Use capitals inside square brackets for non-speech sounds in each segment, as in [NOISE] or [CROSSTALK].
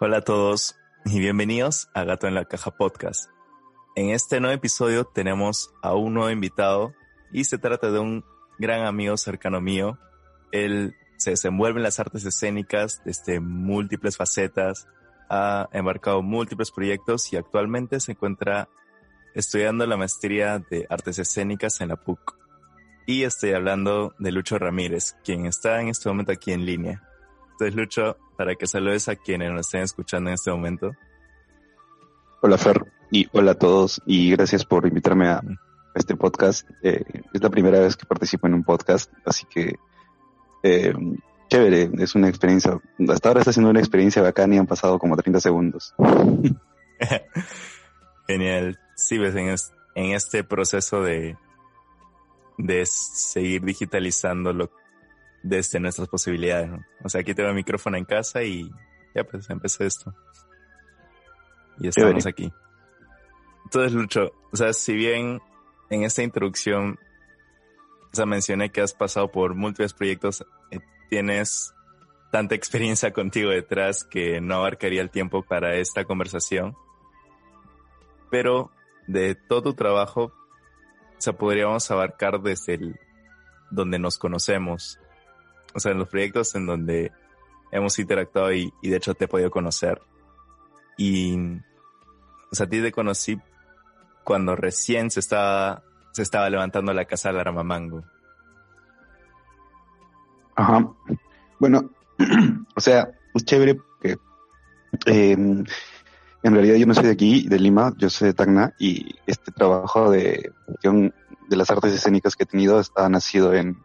Hola a todos y bienvenidos a Gato en la Caja Podcast. En este nuevo episodio tenemos a un nuevo invitado y se trata de un gran amigo cercano mío. Él se desenvuelve en las artes escénicas desde múltiples facetas, ha embarcado múltiples proyectos y actualmente se encuentra estudiando la maestría de artes escénicas en la PUC. Y estoy hablando de Lucho Ramírez, quien está en este momento aquí en línea. Entonces, Lucho, para que saludes a quienes nos estén escuchando en este momento. Hola, Fer, y hola a todos, y gracias por invitarme a este podcast. Eh, es la primera vez que participo en un podcast, así que eh, chévere, es una experiencia. Hasta ahora está siendo una experiencia bacana y han pasado como 30 segundos. [LAUGHS] Genial. Sí, ves, en, en este proceso de, de seguir digitalizando lo, desde nuestras posibilidades. O sea, aquí tengo el micrófono en casa y ya pues empecé esto. Y estamos aquí. Entonces, Lucho, o sea, si bien en esta introducción, o sea, mencioné que has pasado por múltiples proyectos, eh, tienes tanta experiencia [LAUGHS] contigo detrás que no abarcaría el tiempo para esta conversación. Pero de todo tu trabajo, o sea, podríamos abarcar desde el donde nos conocemos, o sea, en los proyectos en donde hemos interactuado y, de hecho te he podido conocer. Y, o sea, a ti te conocí cuando recién se estaba, se estaba levantando la casa de Aramamango. Ajá. Bueno, [CLEARS THROAT] o sea, es chévere porque em, en realidad yo no soy de aquí, de Lima, yo soy de Tacna y este trabajo de, de las artes escénicas que he tenido ha nacido en,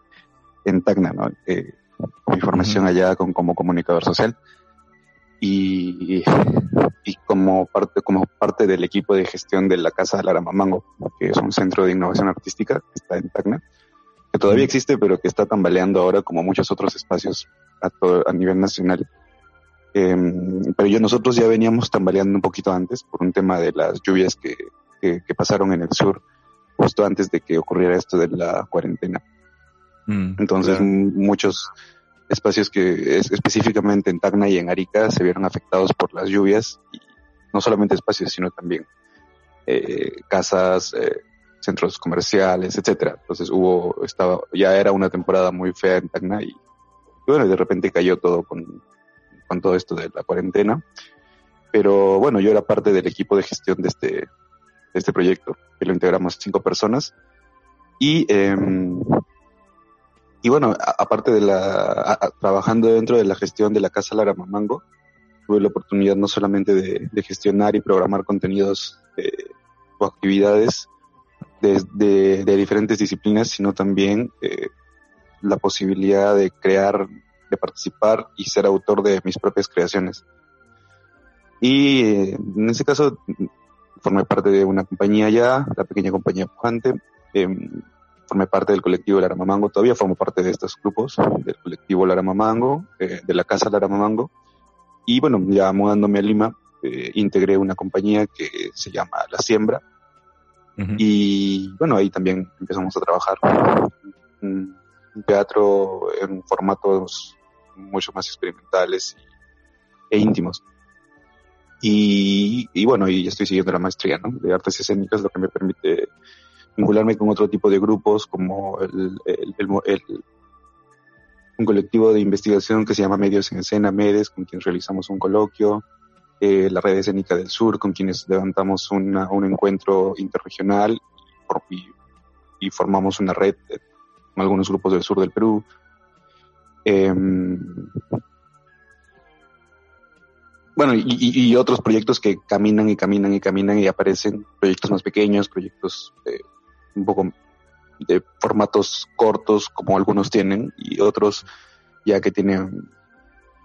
en Tacna, ¿no? Eh, mi formación allá con, como comunicador social y, y, como parte como parte del equipo de gestión de la Casa de Aramamango, que es un centro de innovación artística que está en Tacna, que todavía existe, pero que está tambaleando ahora como muchos otros espacios a, todo, a nivel nacional. Em, pero yo nosotros ya veníamos tambaleando un poquito antes por un tema de las lluvias que, que, que pasaron en el sur justo antes de que ocurriera esto de la cuarentena. Mm, Entonces muchos espacios que es, específicamente en Tacna y en Arica se vieron afectados por las lluvias y no solamente espacios sino también eh, casas, eh, centros comerciales, etcétera. Entonces hubo estaba ya era una temporada muy fea en Tacna y, bueno de repente cayó todo con con todo esto de la cuarentena. Pero bueno yo era parte del equipo de gestión de este de este proyecto que lo integramos cinco personas y eh, y bueno, aparte de la, trabajando dentro de la gestión de la Casa Lara Mamango, tuve la oportunidad no solamente de, gestionar y programar contenidos eh, o actividades de, diferentes disciplinas, sino también eh, la posibilidad de crear, de participar y ser autor de mis propias creaciones. Y eh, en ese caso formé parte de una compañía ya, la pequeña compañía Pujante, em, formé parte del colectivo Laramamango, todavía formo parte de estos grupos, del colectivo Laramamango, eh, de la casa Laramamango. Y bueno, ya mudándome a Lima, eh, integré una compañía que se llama La Siembra. Y bueno, ahí también empezamos a trabajar. Un, teatro en formatos mucho más experimentales e íntimos. Y, y, bueno, y estoy siguiendo la maestría ¿no? de artes escénicas, lo que me permite vincularme con otro tipo de grupos como el, un colectivo de investigación que se llama Medios en Escena, MEDES, con quien realizamos un coloquio, eh, la Red Escénica del Sur, con quienes levantamos una, un encuentro interregional y, y, formamos una red con algunos grupos del sur del Perú. Em, bueno, y, y, otros proyectos que caminan y caminan y caminan y aparecen, proyectos más pequeños, proyectos eh, un poco de formatos cortos como algunos tienen y otros ya que tienen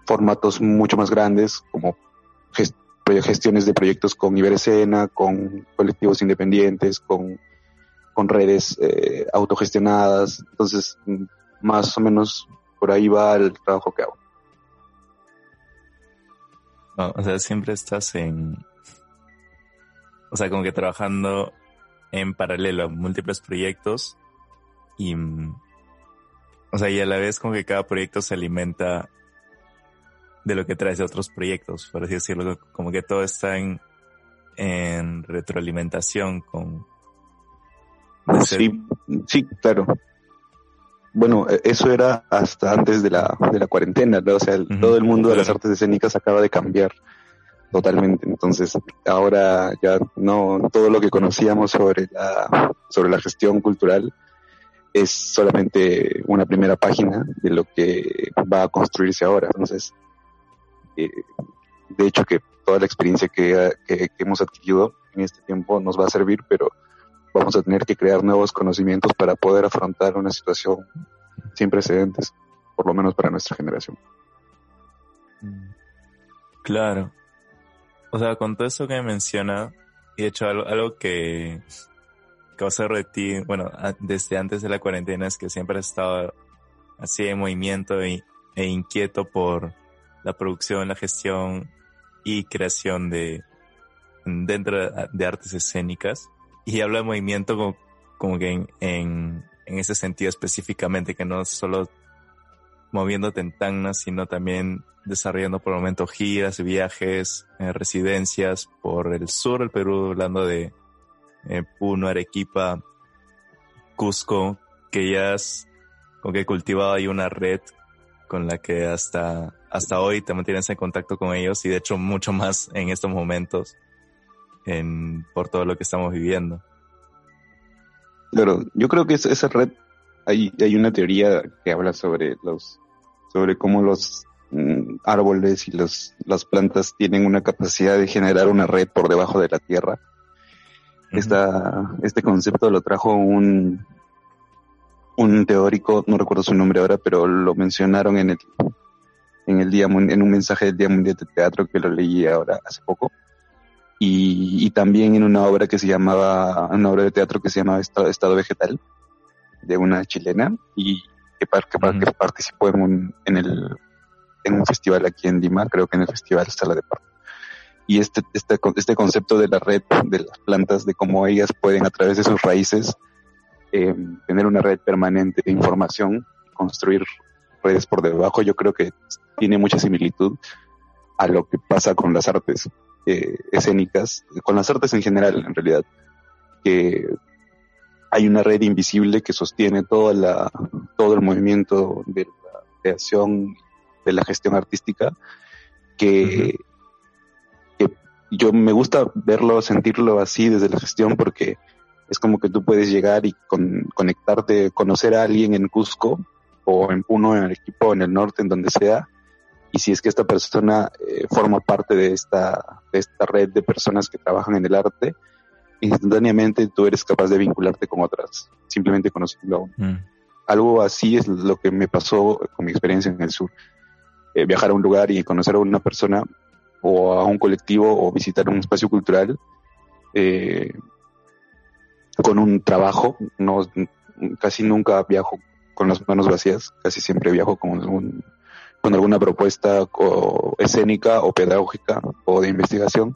formatos mucho más grandes como gestiones de proyectos con Iberescena, con colectivos independientes, con, con redes eh, autogestionadas. Entonces, más o menos por ahí va el trabajo que hago. o sea, siempre estás en... O sea, como que trabajando en paralelo a múltiples proyectos y, o sea, y a la vez como que cada proyecto se alimenta de lo que traes de otros proyectos, por así decirlo, como que todo está en, en retroalimentación con... Sí, sí, claro. Bueno, e, eso era hasta antes de la, de la cuarentena, ¿no? O sea, todo el mundo de las artes escénicas acaba de cambiar totalmente. Entonces, ahora ya no todo lo que conocíamos sobre la, sobre la gestión cultural es solamente una primera página de lo que va a construirse ahora. Entonces, eh, de hecho que toda la experiencia que, hemos adquirido en este tiempo nos va a servir, pero vamos a tener que crear nuevos conocimientos para poder afrontar una situación sin precedentes, por lo menos para nuestra generación. Claro. O sea, con todo eso que menciona, y de hecho algo, algo que, observo de ti, bueno, desde antes de la cuarentena es que siempre has estado así en movimiento e, e inquieto por la producción, la gestión y creación de dentro de artes escénicas. Y hablo de movimiento como, como que en, en, ese sentido específicamente, que no solo moviéndote en Tacna, sino también desarrollando por el momento giras, viajes, eh, residencias por el sur del Perú, hablando de eh, Puno, Arequipa, Cusco, que ya has como que cultivado ahí una red con la que hasta, hasta hoy te mantienes en contacto con ellos y de hecho mucho más en estos momentos en, por todo lo que estamos viviendo. Claro, yo creo que esa red, hay, hay una teoría que habla sobre los, sobre cómo los mm, árboles y los, las plantas tienen una capacidad de generar una red por debajo de la tierra. este concepto lo trajo un, un teórico, no recuerdo su nombre ahora, pero lo mencionaron en el, en el día, en un mensaje del Día Mundial de Teatro que lo leí ahora hace poco. Y, y también en una obra que se llamaba, una obra de teatro que se llamaba Estado, Vegetal, de una chilena, y que, que, participó en un, en, el, en un festival aquí en Lima, creo que en el Festival Sala de Parto. Y este, este, este concepto de la red de las plantas, de cómo ellas pueden a través de sus raíces eh, tener una red permanente de información, construir redes por debajo, yo creo que tiene mucha similitud a lo que pasa con las artes eh, escénicas, con las artes en general, en realidad, que hay una red invisible que sostiene toda la, todo el movimiento de la creación, de la gestión artística, que, que yo me gusta verlo, sentirlo así desde la gestión, porque es como que tú puedes llegar y con, conectarte, conocer a alguien en Cusco o en Puno, en el equipo, en el norte, en donde sea. Y si es que esta persona eh, forma parte de esta, de esta red de personas que trabajan en el arte, instantáneamente tú eres capaz de vincularte con otras, simplemente conociendo a uno. Mm. Algo así es lo que me pasó con mi experiencia en el sur. Eh, viajar a un lugar y conocer a una persona o a un colectivo o visitar un espacio cultural eh, con un trabajo, no, casi nunca viajo con las manos vacías, casi siempre viajo con, con alguna propuesta o escénica o pedagógica o de investigación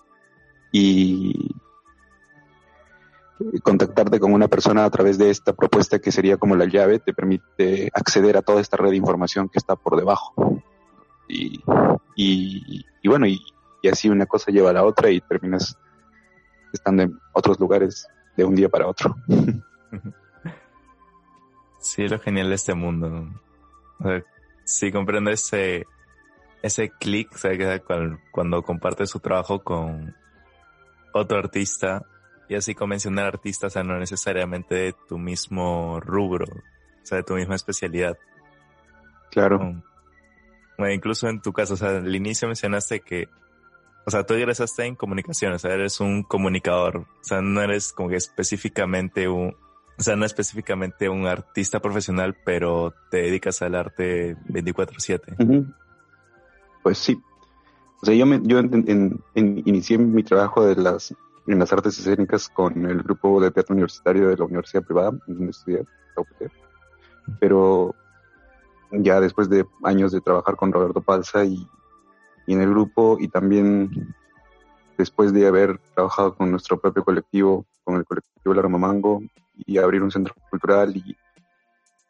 y contactarte con una persona a través de esta propuesta que sería como la llave te permite acceder a toda esta red de información que está por debajo y, y, y bueno y, así una cosa lleva a la otra y terminas estando en otros lugares de un día para otro. [LAUGHS] Sí, lo genial de este mundo. sí, comprendo ese, ese clic, cuando comparte su trabajo con otro artista, y así con mencionar artistas, o sea, no necesariamente de tu mismo rubro, o sea, de tu misma especialidad. Claro. Bueno, incluso en tu caso, o sea, al inicio mencionaste que o sea, tú egresaste en comunicación, o sea, eres un comunicador, o sea, no eres como que específicamente un, o sea, no específicamente un artista profesional, pero te dedicas al arte 24/7. Pues sí. O sea, yo, me, yo en, inicié mi trabajo de las, en las artes escénicas con el grupo de teatro universitario de la universidad privada, donde estudié, Pero ya después de años de trabajar con Roberto Palza y y en el grupo y también después de haber trabajado con nuestro propio colectivo, con el colectivo Mango y abrir un centro cultural y,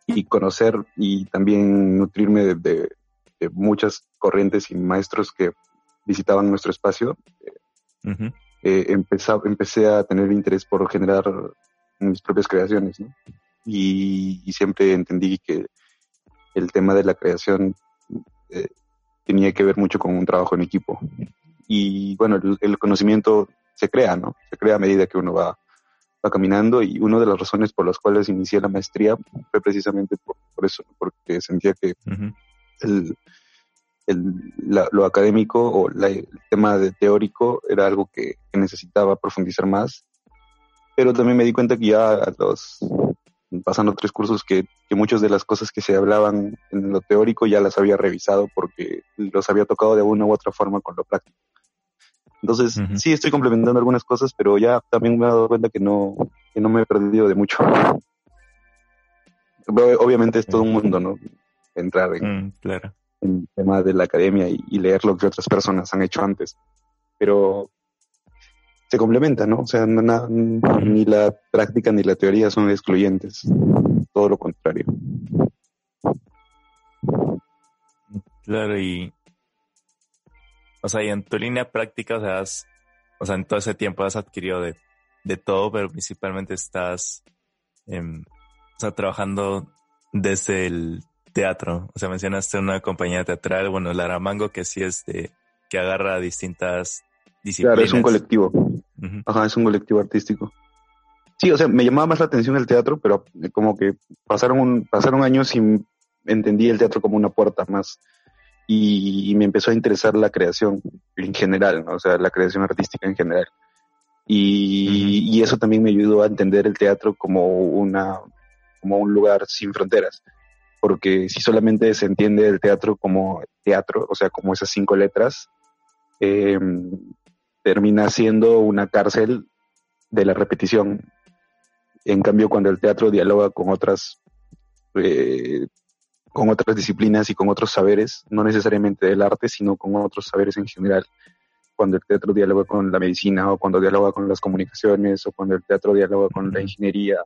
y conocer y también nutrirme de, muchas corrientes y maestros que visitaban nuestro espacio, eh, empecé a tener interés por generar mis propias creaciones, ¿no? Y, siempre entendí que el tema de la creación eh, tenía que ver mucho con un trabajo en equipo. Y bueno, el, conocimiento se crea, ¿no? Se crea a medida que uno va, va caminando y una de las razones por las cuales inicié la maestría fue precisamente por, eso, porque sentía que el, lo académico o el tema de teórico era algo que, necesitaba profundizar más. Pero también me di cuenta que ya a los, pasando tres cursos, que, que muchas de las cosas que se hablaban en lo teórico ya las había revisado porque los había tocado de una u otra forma con lo práctico. Entonces, sí, estoy complementando algunas cosas, pero ya también me he dado cuenta que no, que no me he perdido de mucho. Obviamente es todo un mundo, ¿no? Entrar en, mm, claro en tema de la academia y, leer lo que otras personas han hecho antes. Pero se complementa, ¿no? O sea, ni la práctica ni la teoría son excluyentes, todo lo contrario. Claro, y o sea, y en tu línea práctica, o sea, o sea, en todo ese tiempo has adquirido de, todo, pero principalmente estás o sea, trabajando desde el teatro. O sea, mencionaste una compañía teatral, bueno, Laramango, que sí es de, que agarra distintas disciplinas. Claro, es un colectivo. Ajá, es un colectivo artístico. Sí, o sea, me llamaba más la atención el teatro, pero como que pasaron un, pasaron años y entendí el teatro como una puerta más. Y, me empezó a interesar la creación en general, ¿no? o sea, la creación artística en general. Y, y, eso también me ayudó a entender el teatro como una como un lugar sin fronteras porque si solamente se entiende el teatro como teatro, o sea, como esas cinco letras, em, termina siendo una cárcel de la repetición. En cambio, cuando el teatro dialoga con otras, eh, con otras disciplinas y con otros saberes, no necesariamente del arte, sino con otros saberes en general, cuando el teatro dialoga con la medicina o cuando dialoga con las comunicaciones o cuando el teatro dialoga con la ingeniería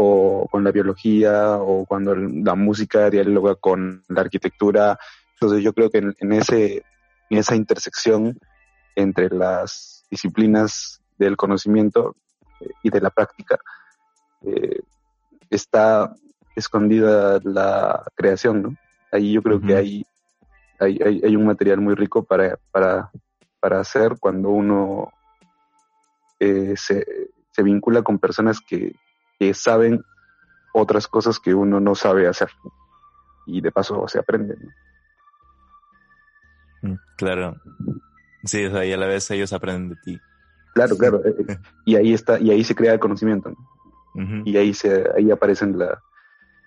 o con la biología o cuando la música dialoga con la arquitectura. Entonces yo creo que en, ese, en esa intersección entre las disciplinas del conocimiento eh, y de la práctica eh, está escondida la creación, ¿no? Ahí yo creo que hay, hay, hay, un material muy rico para, para, para hacer cuando uno eh, se, se vincula con personas que, que saben otras cosas que uno no sabe hacer. Y de paso se aprende. Mm, claro. Sí, o sea, y a la vez ellos aprenden de ti. Claro, [LAUGHS] claro. Eh, eh, y ahí está, y ahí se crea el conocimiento. Y ahí se, ahí aparecen la,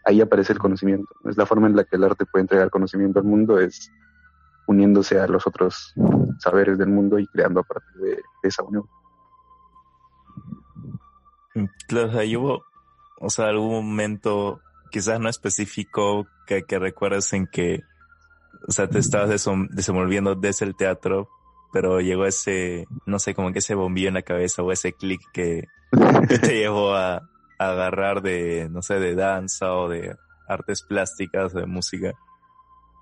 ahí aparece el conocimiento. Es la forma en la que el arte puede entregar conocimiento al mundo, es uniéndose a los otros saberes del mundo y creando a partir de esa unión. Claro, sea, hubo, o sea, algún momento, quizás no específico, que, que recuerdes en que, o sea, te estabas desenvolviendo desde el teatro, pero llegó ese, no sé, como que ese bombillo en la cabeza o ese clic que, te llevó a, a, agarrar de, no sé, de danza o de artes plásticas o de música.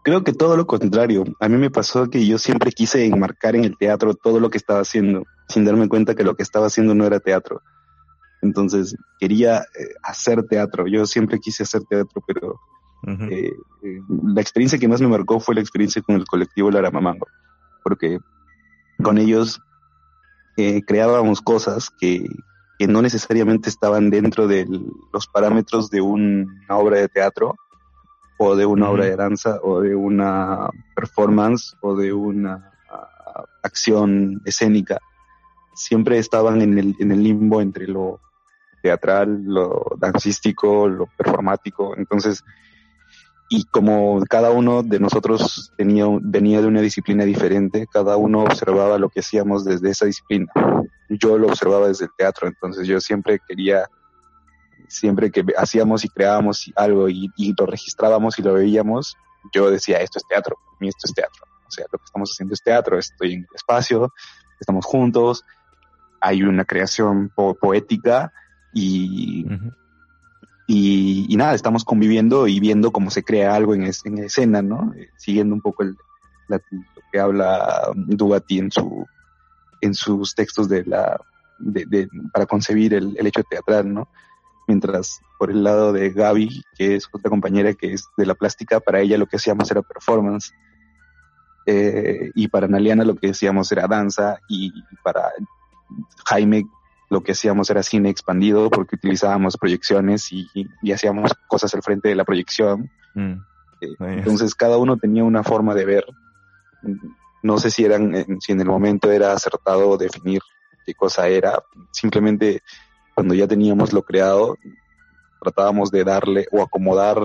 Creo que todo lo contrario. A mí me pasó que yo siempre quise enmarcar en el teatro todo lo que estaba haciendo, sin darme cuenta que lo que estaba haciendo no era teatro. Entonces quería eh, hacer teatro. Yo siempre quise hacer teatro, pero eh, eh, la experiencia que más me marcó fue la experiencia con el colectivo Laramamango, porque con ellos creábamos cosas que, que, no necesariamente estaban dentro de los parámetros de una obra de teatro o de una obra de danza o de una performance o de una ah, acción escénica. Siempre estaban en el, en el limbo entre lo teatral, lo dancístico, lo performático. Entonces, y como cada uno de nosotros tenía, venía de una disciplina diferente, cada uno observaba lo que hacíamos desde esa disciplina. Yo lo observaba desde el teatro, entonces yo siempre quería, siempre que hacíamos y creábamos algo y, lo registrábamos y lo veíamos, yo decía, esto es teatro, para mí esto es teatro. O sea, lo que estamos haciendo es teatro, estoy en el espacio, estamos juntos, hay una creación poética y, y, nada, estamos conviviendo y viendo cómo se crea algo en, en escena, ¿no? Eh, siguiendo un poco el, lo que habla Dugati en su en sus textos de la de, de, para concebir el, el, hecho teatral, ¿no? Mientras por el lado de Gaby, que es otra compañera que es de la plástica, para ella lo que hacíamos era performance. Eh, y para Naliana lo que hacíamos era danza y para Jaime lo que hacíamos era cine expandido porque utilizábamos proyecciones y, y hacíamos cosas al frente de la proyección. Mm. Eh, entonces cada uno tenía una forma de ver. No sé si eran, si en el momento era acertado definir qué cosa era. Simplemente cuando ya teníamos lo creado, tratábamos de darle o acomodar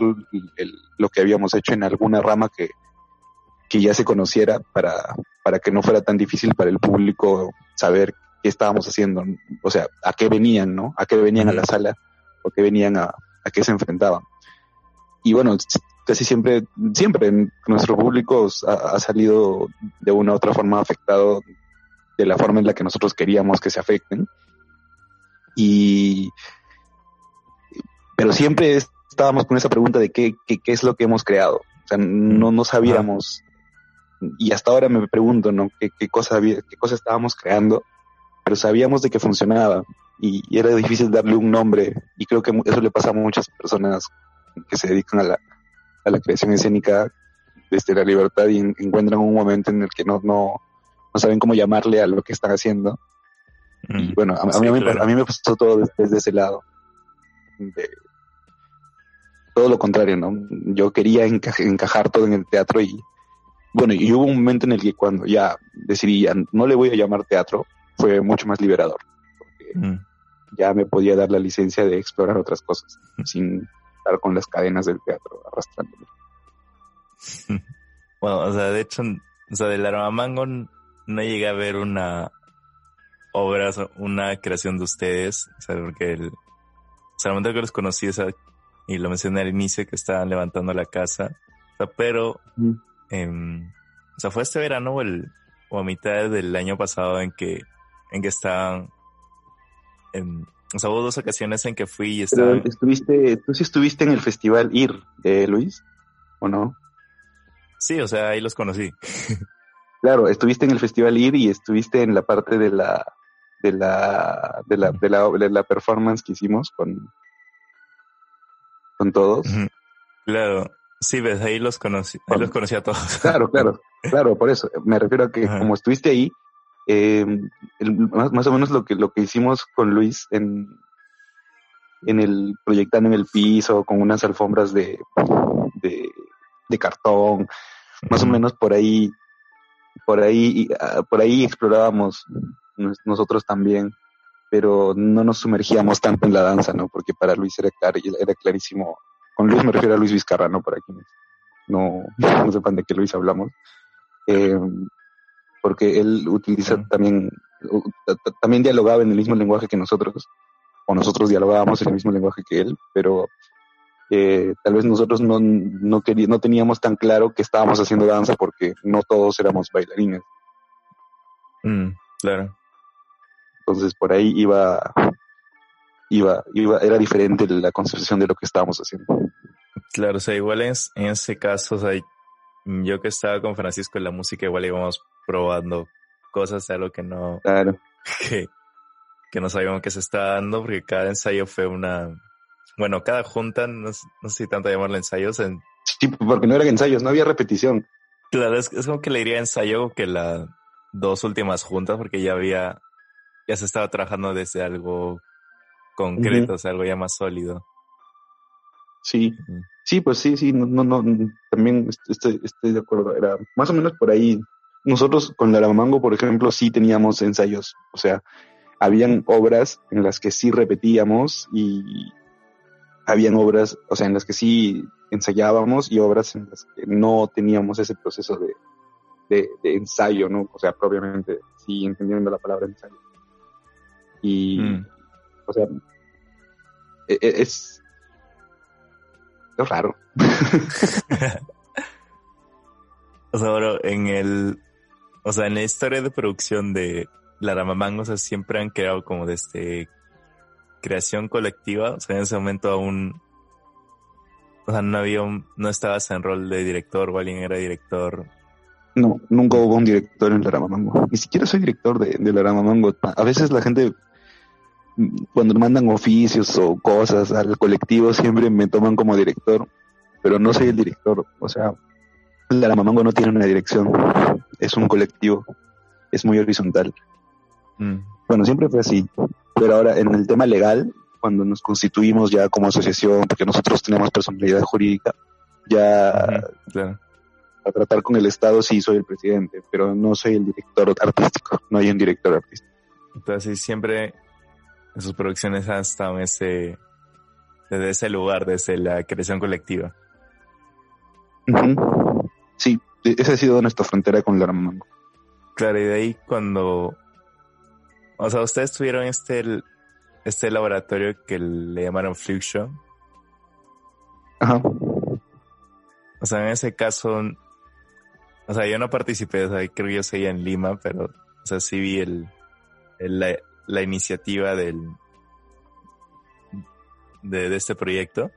el, lo que habíamos hecho en alguna rama que, que ya se conociera para, para que no fuera tan difícil para el público saber qué estábamos haciendo, o sea, a qué venían, ¿no? A qué venían a la sala, o qué venían a, a qué se enfrentaban. Y bueno, casi siempre, siempre nuestro público ha, salido de una u otra forma afectado de la forma en la que nosotros queríamos que se afecten. Y, pero siempre estábamos con esa pregunta de qué, qué, qué es lo que hemos creado. O sea, no, no sabíamos, y hasta ahora me pregunto, ¿no? ¿Qué, qué cosa, había, qué cosa estábamos creando? Pero sabíamos de que funcionaba y, era difícil darle un nombre y creo que eso le pasa a muchas personas que se dedican a la, a la creación escénica desde la libertad y encuentran un momento en el que no, no, no saben cómo llamarle a lo que están haciendo. y mm, bueno, a, mí, a, mí, me pasó todo desde, ese lado. De, todo lo contrario, ¿no? Yo quería encajar todo en el teatro y bueno, y hubo un momento en el que cuando ya decidí, ya no le voy a llamar teatro, fue mucho más liberador. Porque mm. ya me podía dar la licencia de explorar otras cosas sin estar con las cadenas del teatro arrastrándome. [LAUGHS] Bueno, o sea, de hecho, o sea, del Armamango no llegué a ver una obra, una creación de ustedes, o sea, porque el, o sea, el momento que los conocí, esa, y lo mencioné al inicio, que estaban levantando la casa, o sea, pero, em, o sea, fue este verano o, el, o a mitad del año pasado en que en que estaban, en, o sea, hubo dos ocasiones en que fui y estaba... estuviste, tú sí estuviste en el festival IR, de Luis, ¿o no? Sí, o sea, ahí los conocí. claro, estuviste en el festival IR y estuviste en la parte de la, de la, de la, de la, de la performance que hicimos con, con todos. Claro, sí, ves, ahí los conocí, ahí los conocí a todos. Claro, claro, [LAUGHS] claro, por eso. Me refiero a que como estuviste ahí, eh, más, o menos lo que, lo que hicimos con Luis en, en el proyectando en el piso con unas alfombras de, de, cartón, más o menos por ahí, por ahí, ah, por ahí explorábamos nosotros también, pero no nos sumergíamos tanto en la danza, ¿no? Porque para Luis era, era clarísimo. Con Luis me refiero a Luis Vizcarra, ¿no? Para quienes no, no sepan de qué Luis hablamos. Eh, porque él utiliza también, también dialogaba en el mismo lenguaje que nosotros, o nosotros dialogábamos en el mismo lenguaje que él, pero eh, tal vez nosotros no, no, no teníamos tan claro que estábamos haciendo danza porque no todos éramos bailarines. Mm, claro. Entonces por ahí iba, iba, iba, era diferente la concepción de lo que estábamos haciendo. Claro, o sea, igual en, en ese caso, o sea, yo que estaba con Francisco en la música, igual íbamos probando cosas, algo que no, [LAUGHS] claro. que, que no sabíamos que se estaba dando, porque cada ensayo fue una, bueno, cada junta, no, sé si tanto llamarlo ensayos. En... Sí, porque no eran ensayos, no había repetición. Claro, es, es como que le diría ensayo que las dos últimas juntas, porque ya había, ya se estaba trabajando desde algo concreto, o sea, algo ya más sólido. Sí, sí, pues sí, sí, no, no, no, también estoy, estoy de acuerdo. Era más o menos por ahí nosotros con la Mango, por ejemplo, sí teníamos ensayos, o sea, habían obras en las que sí repetíamos y habían obras, o sea, en las que sí ensayábamos y obras en las que no teníamos ese proceso de, de, ensayo, ¿no? O sea, propiamente, sí, entendiendo la palabra ensayo. Y, mm. o sea, e, e, es, es raro. [LAUGHS] o sea, bueno, en el, o sea, en la historia de producción de La Ramamang, o sea, siempre han creado como desde creación colectiva. O sea, en ese momento aún O sea, no había un, no estabas en rol de director o alguien era director. No, nunca hubo un director en Laramamango. Ni siquiera soy director de, de Laramamango. A veces la gente, cuando mandan oficios o cosas al colectivo, siempre me toman como director, pero no soy el director. O sea, Laramamango no tiene una dirección. Es un colectivo. Es muy horizontal. Mm. Bueno, siempre fue así. Pero ahora, en el tema legal, cuando nos constituimos ya como asociación, porque nosotros tenemos personalidad jurídica, ya a tratar con el Estado sí soy el presidente, pero no soy el director artístico, no hay un director artístico. Entonces siempre en sus producciones han estado en ese, desde ese lugar, desde la creación colectiva. Sí, esa ha sido nuestra frontera con Laramango. Claro, y de ahí cuando, o sea, ustedes tuvieron este este laboratorio que le llamaron Fluxion. Ajá. O sea, en ese caso, o sea, yo no participé, o sea, creo que yo seguía en Lima, pero, o sea, sí vi el, la, iniciativa del, de, este proyecto.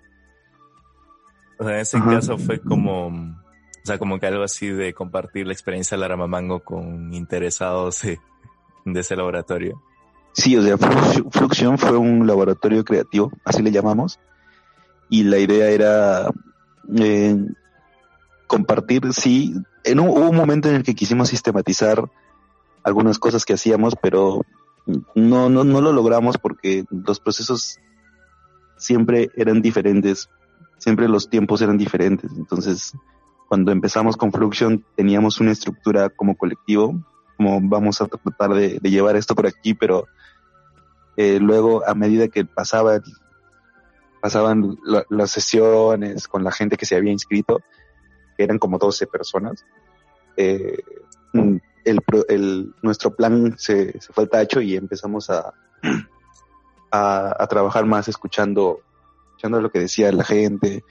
O sea, en ese caso fue como, o sea, como que algo así de compartir la experiencia de Laramamango con interesados de ese laboratorio. Sí, o sea, Fluxion fue un laboratorio creativo, así le llamamos, y la idea era eh, compartir, sí, en un, hubo un momento en el que quisimos sistematizar algunas cosas que hacíamos, pero no, no, no lo logramos porque los procesos siempre eran diferentes, siempre los tiempos eran diferentes, entonces cuando empezamos con Fluxion teníamos una estructura como colectivo, como vamos a tratar de llevar esto por aquí, pero eh, luego, a medida que pasaba, pasaban las sesiones con la gente que se había inscrito, que eran como 12 personas, eh, el, nuestro plan se, fue al tacho y empezamos a, a, trabajar más escuchando, escuchando lo que decía la gente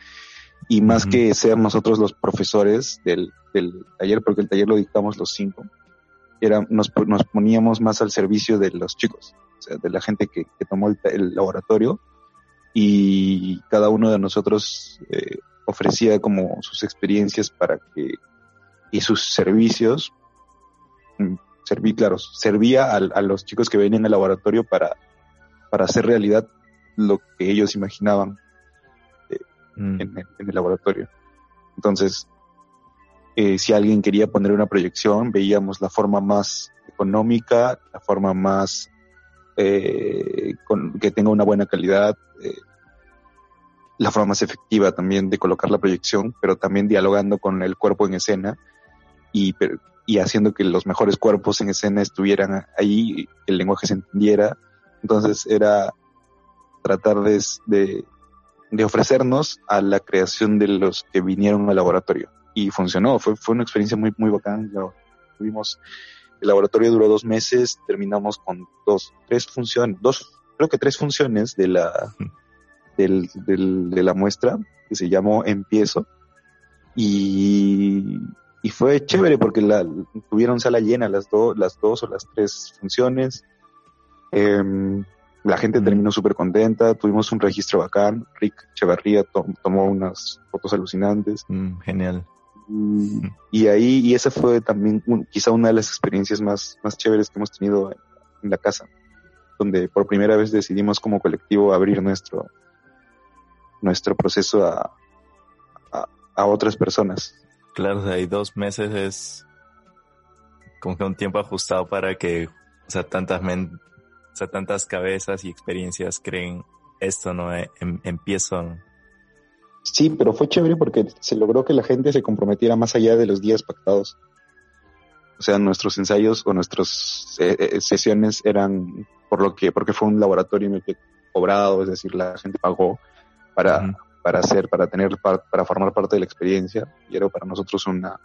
y más que ser nosotros los profesores del, del, taller, porque el taller lo dictamos los cinco, era, nos, nos poníamos más al servicio de los chicos de la gente que, tomó el, laboratorio y cada uno de nosotros eh, ofrecía como sus experiencias para que y sus servicios serví, claro, servía a, los chicos que venían al laboratorio para, para hacer realidad lo que ellos imaginaban eh, mm. en, el laboratorio. Entonces, eh, si alguien quería poner una proyección, veíamos la forma más económica, la forma más eh, con, que tenga una buena calidad, eh, la forma más efectiva también de colocar la proyección, pero también dialogando con el cuerpo en escena y, y haciendo que los mejores cuerpos en escena estuvieran ahí, el lenguaje se entendiera. Entonces era tratar de, de, de ofrecernos a la creación de los que vinieron al laboratorio. Y funcionó, fue, fue una experiencia muy, muy bacán. Tuvimos el laboratorio duró dos meses, terminamos con dos, tres funciones, dos, creo que tres funciones de la, del, del, de la muestra, que se llamó Empiezo. Y, y fue chévere porque la, tuvieron sala llena las, dos las dos o las tres funciones. Em, la gente terminó súper contenta, tuvimos un registro bacán, Rick Chevarría tomó unas fotos alucinantes. Mm, genial. Y ahí, y esa fue también quizá una de las experiencias más, más chéveres que hemos tenido en, la casa, donde por primera vez decidimos como colectivo abrir nuestro, nuestro proceso a, a, otras personas. Claro, hay dos meses es como que un tiempo ajustado para que, o sea, tantas men, o sea, tantas cabezas y experiencias creen esto, ¿no? Em, em, Sí, pero fue chévere porque se logró que la gente se comprometiera más allá de los días pactados. O sea, nuestros ensayos o nuestras eh, eh, sesiones eran por lo que, porque fue un laboratorio en el que cobrado, es decir, la gente pagó para, para hacer, para tener, para, formar parte de la experiencia. Y era para nosotros una,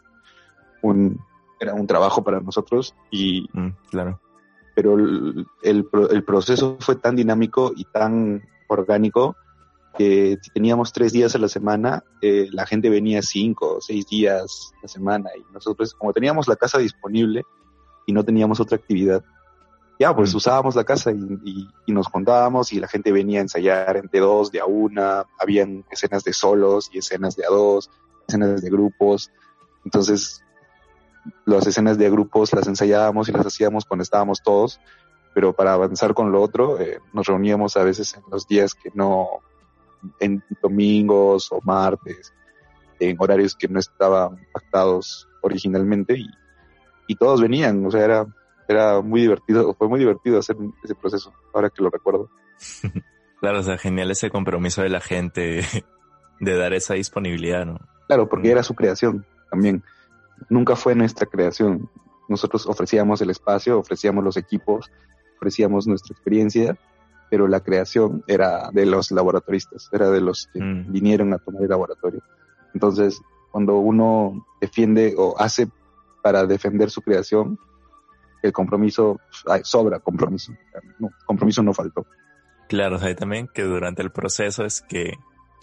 un, era un trabajo para nosotros y, mm, claro. Pero el, el, el proceso fue tan dinámico y tan orgánico que teníamos tres días a la semana, eh, la gente venía cinco o seis días a la semana y nosotros, como teníamos la casa disponible y no teníamos otra actividad, ya, pues usábamos la casa y, nos contábamos y la gente venía a ensayar de dos, de a una, habían escenas de solos y escenas de a dos, escenas de grupos. Entonces, las escenas de grupos las ensayábamos y las hacíamos cuando estábamos todos, pero para avanzar con lo otro, eh, nos reuníamos a veces en los días que no, en domingos o martes, en horarios que no estaban pactados originalmente y, y todos venían, o sea, era era muy divertido, fue muy divertido hacer ese proceso, ahora que lo recuerdo. [LAUGHS] claro, o sea, genial ese compromiso de la gente [LAUGHS] de dar esa disponibilidad, ¿no? Claro, porque mm. era su creación también. Nunca fue nuestra creación. Nosotros ofrecíamos el espacio, ofrecíamos los equipos, ofrecíamos nuestra experiencia, pero la creación era de los laboratoristas, era de los que mm. vinieron a tomar el laboratorio. Entonces, cuando uno defiende o hace para defender su creación, el compromiso, sobra compromiso. compromiso no faltó. Claro, o sea, también que durante el proceso es que,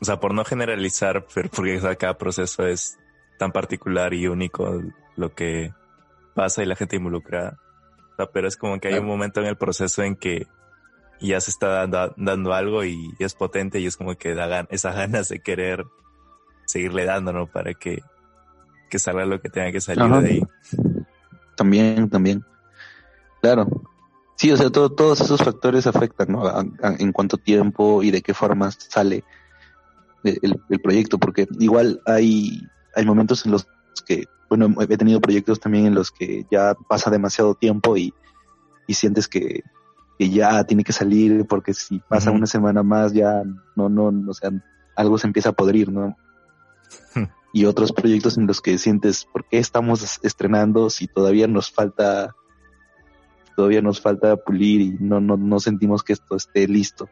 o sea, por no generalizar, pero porque cada proceso es tan particular y único lo que pasa y la gente involucrada. O sea, pero es como que hay un momento en el proceso en que ya se está dando, algo y es potente y es como que da esas [LAUGHS] ganas de querer seguirle dando, ¿no? Para que, que salga lo que tenga que salir de ahí. También, también. Claro. Sí, o sea, todos esos factores afectan, ¿no? en cuánto tiempo y de qué forma sale el, proyecto, porque igual hay, hay momentos en los que, bueno, he tenido proyectos también en los que ya pasa demasiado tiempo y, y sientes que, que ya tiene que salir porque si pasa una semana más ya no, no, o sea, algo se empieza a podrir, ¿no? y otros proyectos en los que sientes, ¿por qué estamos estrenando si todavía nos falta todavía nos falta pulir y no, no, no sentimos que esto esté listo.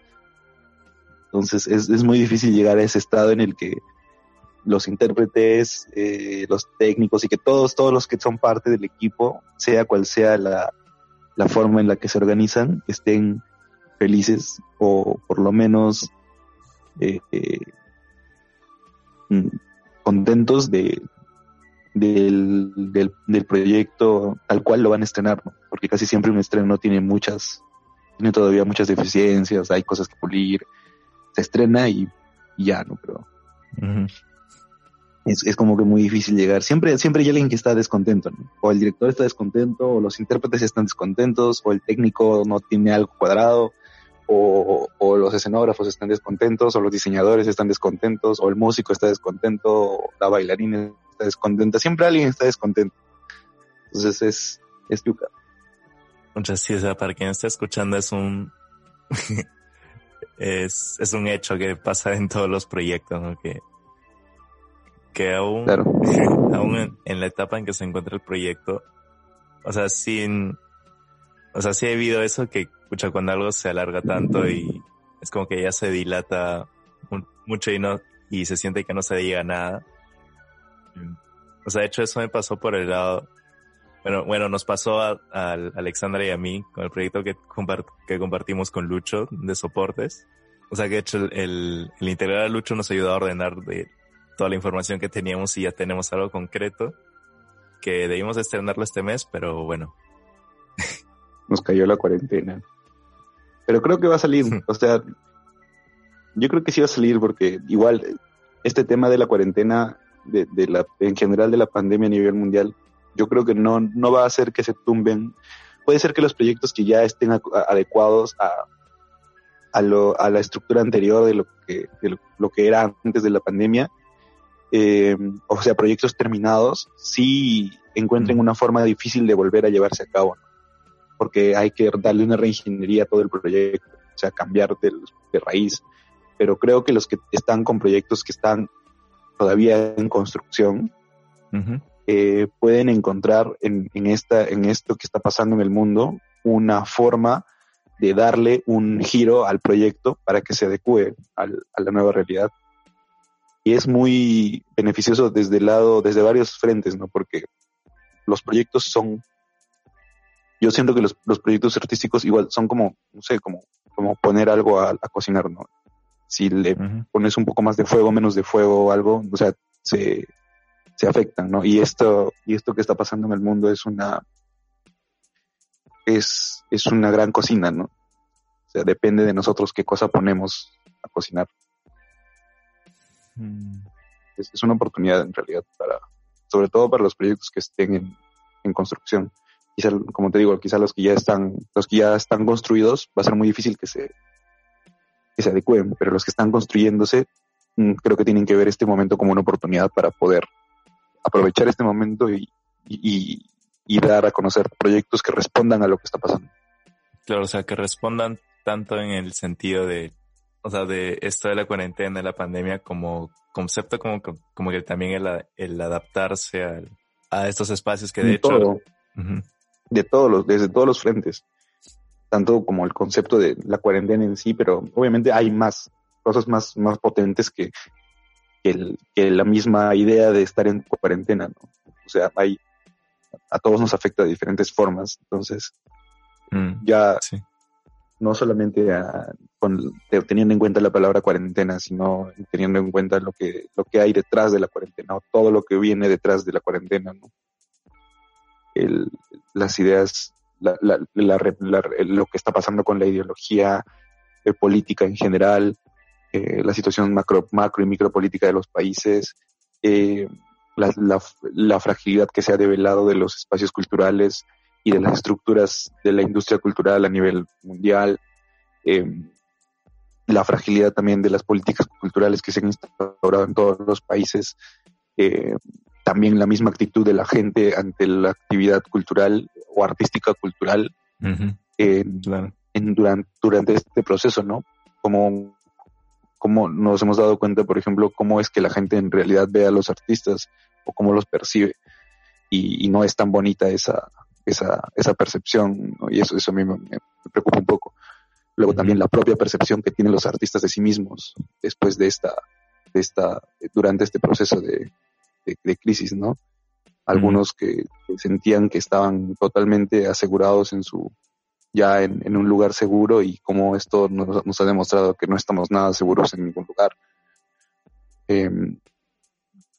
Entonces es, es muy difícil llegar a ese estado en el que los intérpretes, eh, los técnicos y que todos, todos los que son parte del equipo, sea cual sea la, la forma en la que se organizan, estén felices o por lo menos eh, eh, mm, contentos de, del, del, del, proyecto tal cual lo van a estrenar, ¿no? porque casi siempre un estreno tiene muchas, tiene todavía muchas deficiencias, hay cosas que pulir, se estrena y, ya, ¿no? Pero es, es, como que muy difícil llegar. Siempre, siempre hay alguien que está descontento, ¿no? O el director está descontento, o los intérpretes están descontentos, o el técnico no tiene algo cuadrado, o, o, los escenógrafos están descontentos, o los diseñadores están descontentos, o el músico está descontento, o la bailarina está descontenta, siempre alguien está descontento. Entonces es, es yuca. Muchas sí, o sea, para quien está escuchando es un, [LAUGHS] es, es un hecho que pasa en todos los proyectos, ¿no? Que, que aún, [LAUGHS] aún en, la etapa en que se encuentra el proyecto, o sea, sin, o sea, sí ha habido eso que, escucha, cuando algo se alarga tanto y es como que ya se dilata mucho y no, y se siente que no se llega a nada o sea, de hecho eso me pasó por el lado, bueno, bueno, nos pasó a, Alexandra y a mí con el proyecto que, que compartimos con Lucho de soportes. O sea que de hecho el, el, integrar a Lucho nos ayudó a ordenar de toda la información que teníamos y ya tenemos algo concreto que debimos estrenarlo este mes, pero bueno. [LAUGHS] Nos cayó la cuarentena. Pero creo que va a salir, o sea, yo creo que sí va a salir porque igual este tema de la cuarentena de, la, en general de la pandemia a nivel mundial, yo creo que no, no va a hacer que se tumben. Puede ser que los proyectos que ya estén adecuados a, a, lo, a la estructura anterior de lo que, de lo, que era antes de la pandemia, eh, o sea, proyectos terminados, sí encuentren una forma difícil de volver a llevarse a cabo, porque hay que darle una reingeniería a todo el proyecto, o sea, cambiar de, de raíz. Pero creo que los que están con proyectos que están todavía en construcción, eh, pueden encontrar en, en, esta, en esto que está pasando en el mundo una forma de darle un giro al proyecto para que se adecue al, a la nueva realidad. Y es muy beneficioso desde el lado, desde varios frentes, ¿no? Porque los proyectos son, yo siento que los, los proyectos artísticos igual son como, no sé, como, como poner algo a, a cocinar, ¿no? Si le pones un poco más de fuego, menos de fuego o algo, o sea, se, se afectan, ¿no? Y esto, y esto que está pasando en el mundo es una, es, es una gran cocina, ¿no? O sea, depende de nosotros qué cosa ponemos a cocinar. Mm. Es, es, una oportunidad en realidad para, sobre todo para los proyectos que estén en, en construcción. Quizá, como te digo, quizá los que ya están, los que ya están construidos, va a ser muy difícil que se, que se adecuen, pero los que están construyéndose, mm, creo que tienen que ver este momento como una oportunidad para poder aprovechar este momento y, y, y dar a conocer proyectos que respondan a lo que está pasando. Claro, o sea, que respondan tanto en el sentido de, o sea, de esto de la cuarentena, de la pandemia, como concepto, como, como que también el, el adaptarse a, a, estos espacios que de, hecho... De todos los, desde todos los frentes. Tanto como el concepto de la cuarentena en sí, pero obviamente hay más, cosas más, más potentes que, que, que la misma idea de estar en cuarentena, ¿no? O sea, hay, a todos nos afecta de diferentes formas. Entonces, mm, ya no solamente con, teniendo en cuenta la palabra cuarentena, sino teniendo en cuenta lo que, lo que hay detrás de la cuarentena o todo lo que viene detrás de la cuarentena, ¿no? El, las ideas, la, la, lo que está pasando con la ideología eh, política en general, eh, la situación macro, macro y micropolítica de los países, eh, la, la, la, fragilidad que se ha develado de los espacios culturales y de las estructuras de la industria cultural a nivel mundial, la fragilidad también de las políticas culturales que se han instaurado en todos los países, también la misma actitud de la gente ante la actividad cultural o artística cultural en, en, durante, durante este proceso, ¿no? Como cómo nos hemos dado cuenta, por ejemplo, cómo es que la gente en realidad ve a los artistas o cómo los percibe. Y, no es tan bonita esa, esa, esa percepción, y eso, eso a mí me, preocupa un poco. Luego también la propia percepción que tienen los artistas de sí mismos después de esta, de esta, durante este proceso de, de, crisis, ¿no? Algunos que, sentían que estaban totalmente asegurados en su, ya en, un lugar seguro y como esto nos, ha demostrado que no estamos nada seguros en ningún lugar. Em,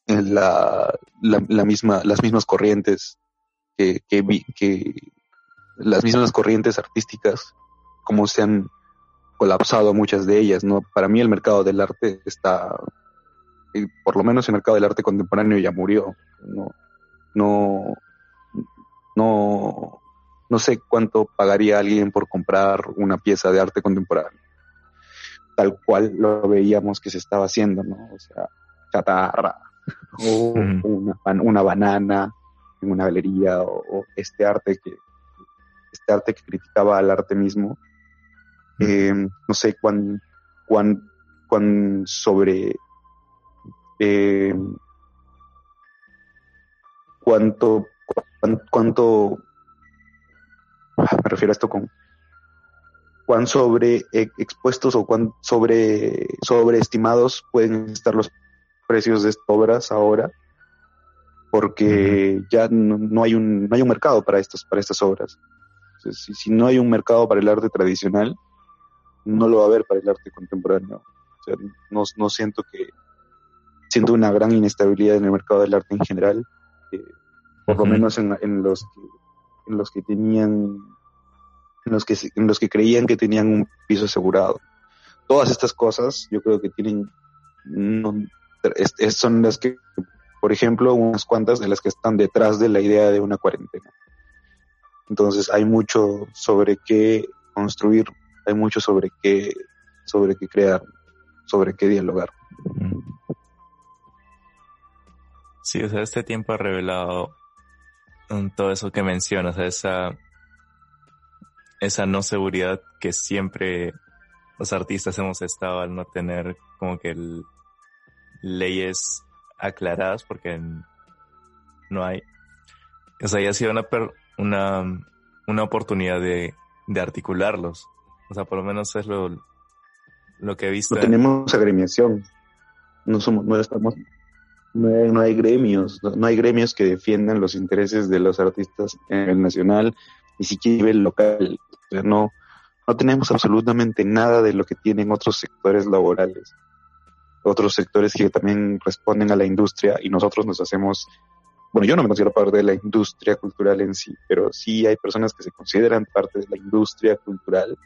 la, la, misma, las mismas corrientes que, que, que, las mismas corrientes artísticas, como se han colapsado muchas de ellas, ¿no? Para mí el mercado del arte está, por lo menos el mercado del arte contemporáneo ya murió, no, no, no, no sé cuánto pagaría alguien por comprar una pieza de arte contemporáneo, tal cual lo veíamos que se estaba haciendo, ¿no? O sea, chatarra, [LAUGHS] o una, una, banana en una galería, o, este arte que este arte que criticaba al arte mismo. Eh, no sé cuán, cuán, cuán sobre eh, cuánto, cuánto me refiero a esto con cuán sobre eh, expuestos o cuán sobre sobreestimados pueden estar los precios de estas obras ahora porque ya no, hay un no hay un mercado para estas para estas obras. Si, si, no hay un mercado para el arte tradicional no lo va a haber para el arte contemporáneo. O sea, no, no siento que siento una gran inestabilidad en el mercado del arte en general eh, por lo menos en, en los que en los que tenían, en los que, en los que creían que tenían un piso asegurado. Todas estas cosas yo creo que tienen, son las que, por ejemplo, unas cuantas de las que están detrás de la idea de una cuarentena. Entonces hay mucho sobre qué construir, hay mucho sobre qué, sobre qué crear, sobre qué dialogar. Sí, o sea, este tiempo ha revelado todo eso que mencionas, esa, esa no seguridad que siempre los artistas hemos estado al no tener como que leyes aclaradas porque no hay. O sea, ya ha sido una, una, una oportunidad de, de articularlos. O sea, por lo menos es lo, lo que he visto. No tenemos agremiación. No somos, no estamos, no hay, gremios, no, hay gremios que defiendan los intereses de los artistas en el nacional, ni siquiera el local. O sea, no, no tenemos absolutamente nada de lo que tienen otros sectores laborales, otros sectores que también responden a la industria y nosotros nos hacemos bueno, yo no me considero parte de la industria cultural en sí, pero sí hay personas que se consideran parte de la industria cultural,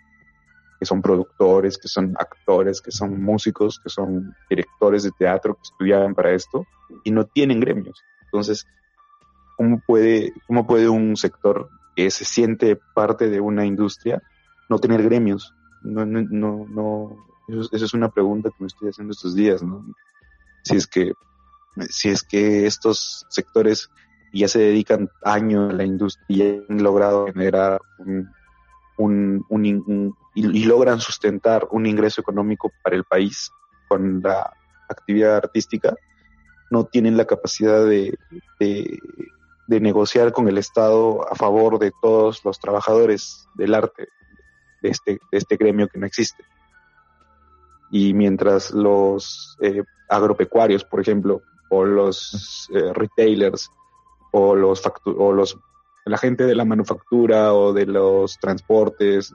que son productores, que son actores, que son músicos, que son directores de teatro, que estudiaban para esto y no tienen gremios. Entonces, ¿cómo puede, cómo puede un sector que se siente parte de una industria no tener gremios? No, no, no, no esa es una pregunta que me estoy haciendo estos días, ¿no? Si es que si es que estos sectores ya se dedican años a la industria y han logrado generar un, y, logran sustentar un ingreso económico para el país con la actividad artística, no tienen la capacidad de, de, negociar con el Estado a favor de todos los trabajadores del arte de este, de este gremio que no existe. Y mientras los eh, agropecuarios, por ejemplo, o los eh, retailers o los, o los la gente de la manufactura o de los transportes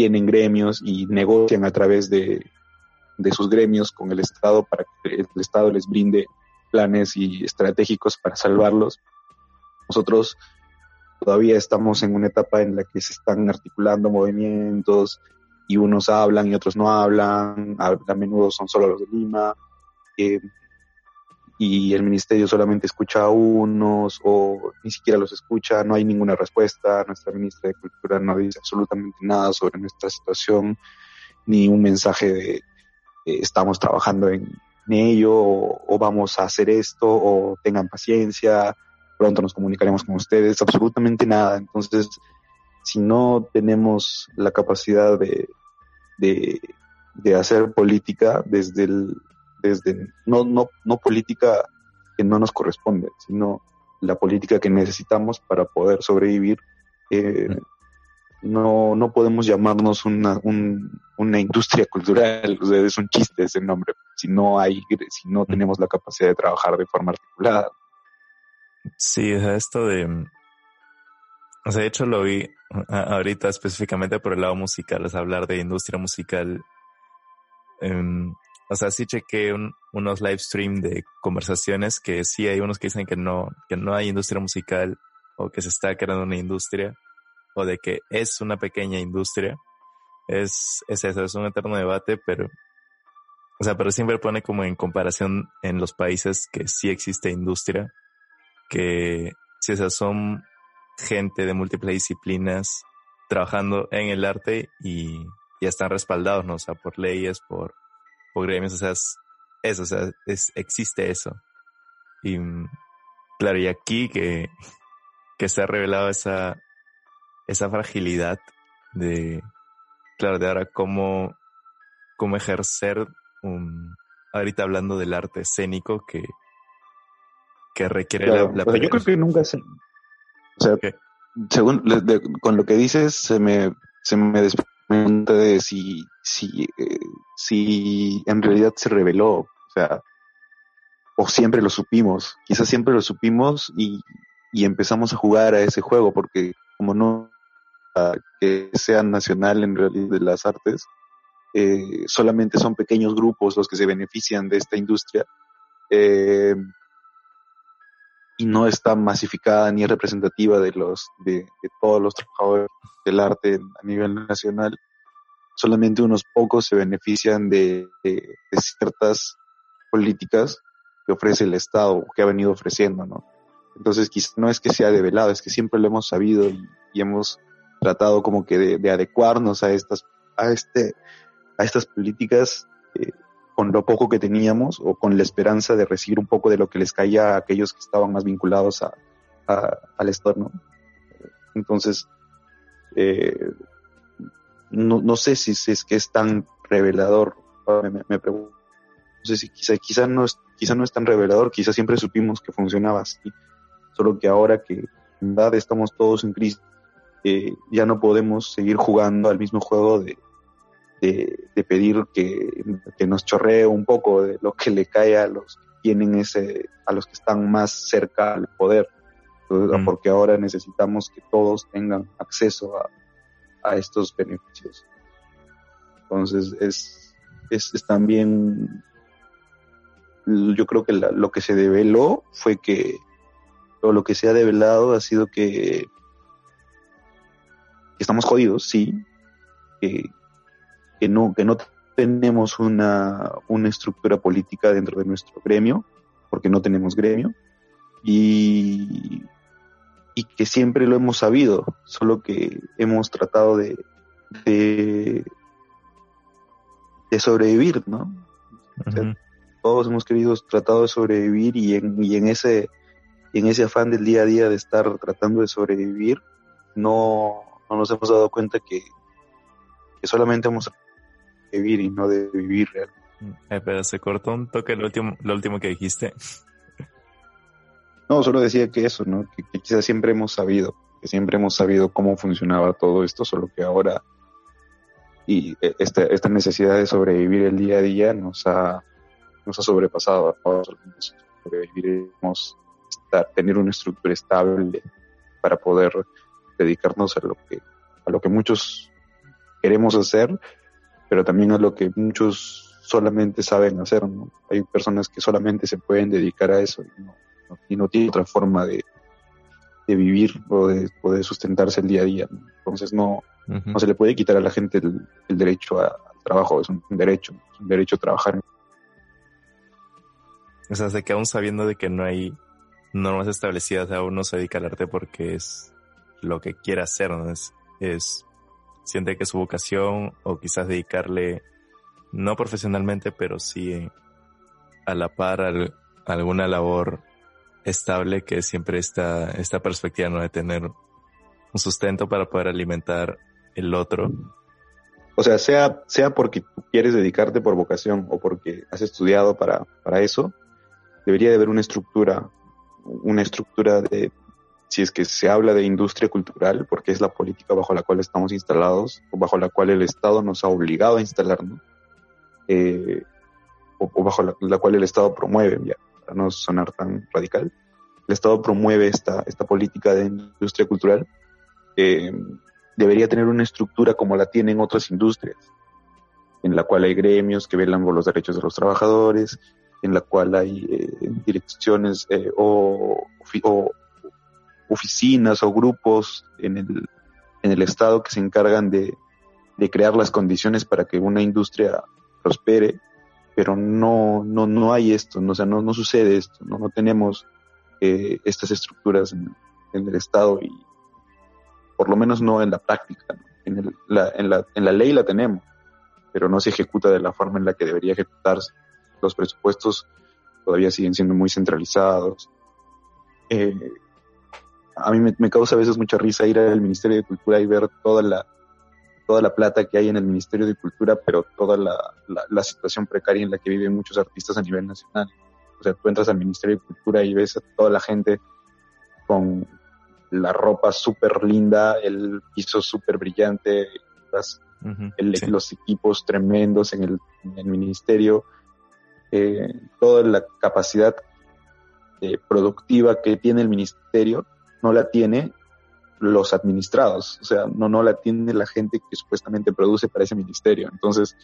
tienen gremios y negocian a través de, de sus gremios con el Estado para que el Estado les brinde planes y estratégicos para salvarlos. Nosotros todavía estamos en una etapa en la que se están articulando movimientos y unos hablan y otros no hablan, a, menudo son solo los de Lima. Eh, y el ministerio solamente escucha a unos o ni siquiera los escucha, no hay ninguna respuesta, nuestra ministra de Cultura no dice absolutamente nada sobre nuestra situación, ni un mensaje de eh, estamos trabajando en, ello o, vamos a hacer esto o tengan paciencia, pronto nos comunicaremos con ustedes, absolutamente nada. Entonces, si no tenemos la capacidad de, de, de hacer política desde el, desde no, no, no política que no nos corresponde, sino la política que necesitamos para poder sobrevivir. Eh, no, no podemos llamarnos una, una industria cultural, o sea, es un chiste ese nombre, si no hay, si no tenemos la capacidad de trabajar de forma articulada. Sí, esto de, o sea, de hecho lo vi ahorita específicamente por el lado musical, es hablar de industria musical. Em, o sea, sí chequé unos live stream de conversaciones que sí hay unos que dicen que no, que no hay industria musical o que se está creando una industria o de que es una pequeña industria. Es, es eso, es un eterno debate, pero, o sea, pero siempre pone como en comparación en los países que sí existe industria, que si esas son gente de múltiples disciplinas trabajando en el arte y ya están respaldados, ¿no? O sea, por leyes, por, por gremios, o sea, es eso, o sea, es, existe eso. Y claro, y aquí que, que se ha revelado esa, esa fragilidad de, claro, de ahora cómo, cómo ejercer un, ahorita hablando del arte escénico que, que requiere la, Yo creo que nunca se, o sea, según, con lo que dices, se me, se me de si, si, eh, si en realidad se reveló, o sea, o siempre lo supimos, quizás siempre lo supimos y, y empezamos a jugar a ese juego, porque como no que sea nacional en realidad de las artes, eh, solamente son pequeños grupos los que se benefician de esta industria. Eh, y no está masificada ni representativa de los de, de todos los trabajadores del arte a nivel nacional, solamente unos pocos se benefician de, de, ciertas políticas que ofrece el Estado, que ha venido ofreciendo, ¿no? Entonces, quizás no es que sea develado, es que siempre lo hemos sabido y, hemos tratado como que de, de, adecuarnos a estas, a este, a estas políticas eh, con lo poco que teníamos o con la esperanza de recibir un poco de lo que les caía a aquellos que estaban más vinculados a, al Estado, ¿no? Entonces, eh, no, no sé si, es que es tan revelador, me, pregunto. No sé si quizá, quizá, no es, quizá no es tan revelador, quizá siempre supimos que funcionaba así, solo que ahora que en verdad estamos todos en crisis, eh, ya no podemos seguir jugando al mismo juego de, de, pedir que, que, nos chorree un poco de lo que le cae a los que tienen ese, a los que están más cerca al poder. Mm. Porque ahora necesitamos que todos tengan acceso a, a estos beneficios. Entonces es, es, es también, yo creo que lo que se develó fue que Pero lo que se ha develado ha sido que, estamos jodidos, sí, que, que, no, que no tenemos una, una estructura política dentro de nuestro gremio, porque no tenemos gremio, y, y que siempre lo hemos sabido, solo que hemos tratado de, de, de sobrevivir, ¿no? todos hemos querido tratado de sobrevivir y en, y en ese en ese afán del día a día de estar tratando de sobrevivir, no, no nos hemos dado cuenta que, que solamente hemos vivir y no de vivir realmente. Eh, pero se cortó un toque lo último, lo último que dijiste. No, solo decía que eso, ¿no? Que, que, quizás siempre hemos sabido, que siempre hemos sabido cómo funcionaba todo esto, solo que ahora y e, esta, esta necesidad de sobrevivir el día a día nos ha, nos ha sobrepasado. Ahora sobreviviremos estar, tener una estructura estable para poder dedicarnos a lo que, a lo que muchos queremos hacer, pero también a lo que muchos solamente saben hacer. ¿no? Hay personas que solamente se pueden dedicar a eso y no, y no tienen otra forma de, de vivir o de poder sustentarse el día a día. ¿no? Entonces no, no se le puede quitar a la gente el, el derecho a, al trabajo, es un, un, derecho, es un derecho a trabajar. O sea, de que aún sabiendo de que no hay normas establecidas, aún no se dedica al arte porque es lo que quiere hacer, ¿no? Es, es, siente que su vocación o quizás dedicarle, no profesionalmente, pero sí a la par a alguna labor estable que siempre está esta perspectiva, ¿no? De tener un sustento para poder alimentar el otro. O sea, sea, sea porque tú quieres dedicarte por vocación o porque has estudiado para, para eso, debería de haber una estructura, una estructura de, si es que se habla de industria cultural, porque es la política bajo la cual estamos instalados, o bajo la cual el Estado nos ha obligado a instalarnos, eh, o, bajo la, la, cual el Estado promueve, ya, para no sonar tan radical, el Estado promueve esta, esta política de industria cultural, debería tener una estructura como la tienen otras industrias, en la cual hay gremios que velan por los derechos de los trabajadores, en la cual hay eh, direcciones eh, o, o, oficinas o grupos en el, en el Estado que se encargan de, de, crear las condiciones para que una industria prospere, pero no, no, no hay esto, no, o sea, no, no sucede esto, no, no tenemos eh, estas estructuras en, el Estado y por lo menos no en la práctica. En, el, la, en, la, en la ley la tenemos, pero no se ejecuta de la forma en la que debería ejecutarse los presupuestos todavía siguen siendo muy centralizados. Eh, a mí me, me, causa a veces mucha risa ir al Ministerio de Cultura y ver toda la, toda la plata que hay en el Ministerio de Cultura, pero toda la, la, la situación precaria en la que viven muchos artistas a nivel nacional. O sea, tú entras al Ministerio de Cultura y ves a toda la gente con la ropa súper linda, el piso súper brillante, las, uh -huh, el, sí. los equipos tremendos en el, en el ministerio eh, toda la capacidad eh, productiva que tiene el ministerio no la tiene los administrados, o sea, no, no la tiene la gente que supuestamente produce para ese ministerio. Entonces,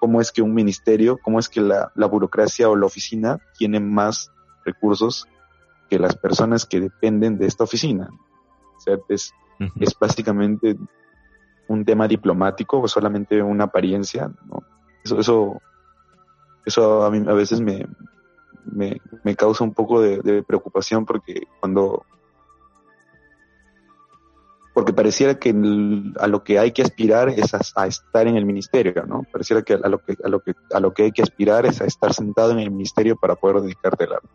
¿cómo es que un ministerio, cómo es que la, la burocracia o la oficina tiene más recursos que las personas que dependen de esta oficina? O sea, es, uh -huh. es básicamente un tema diplomático o solamente una apariencia, ¿no? Eso, eso eso a mí a veces me, me, me causa un poco de, de, preocupación porque cuando porque pareciera que a lo que hay que aspirar es a, a, estar en el ministerio, ¿no? Pareciera que a lo que a lo que a lo que hay que aspirar es a estar sentado en el ministerio para poder dedicarte al arte.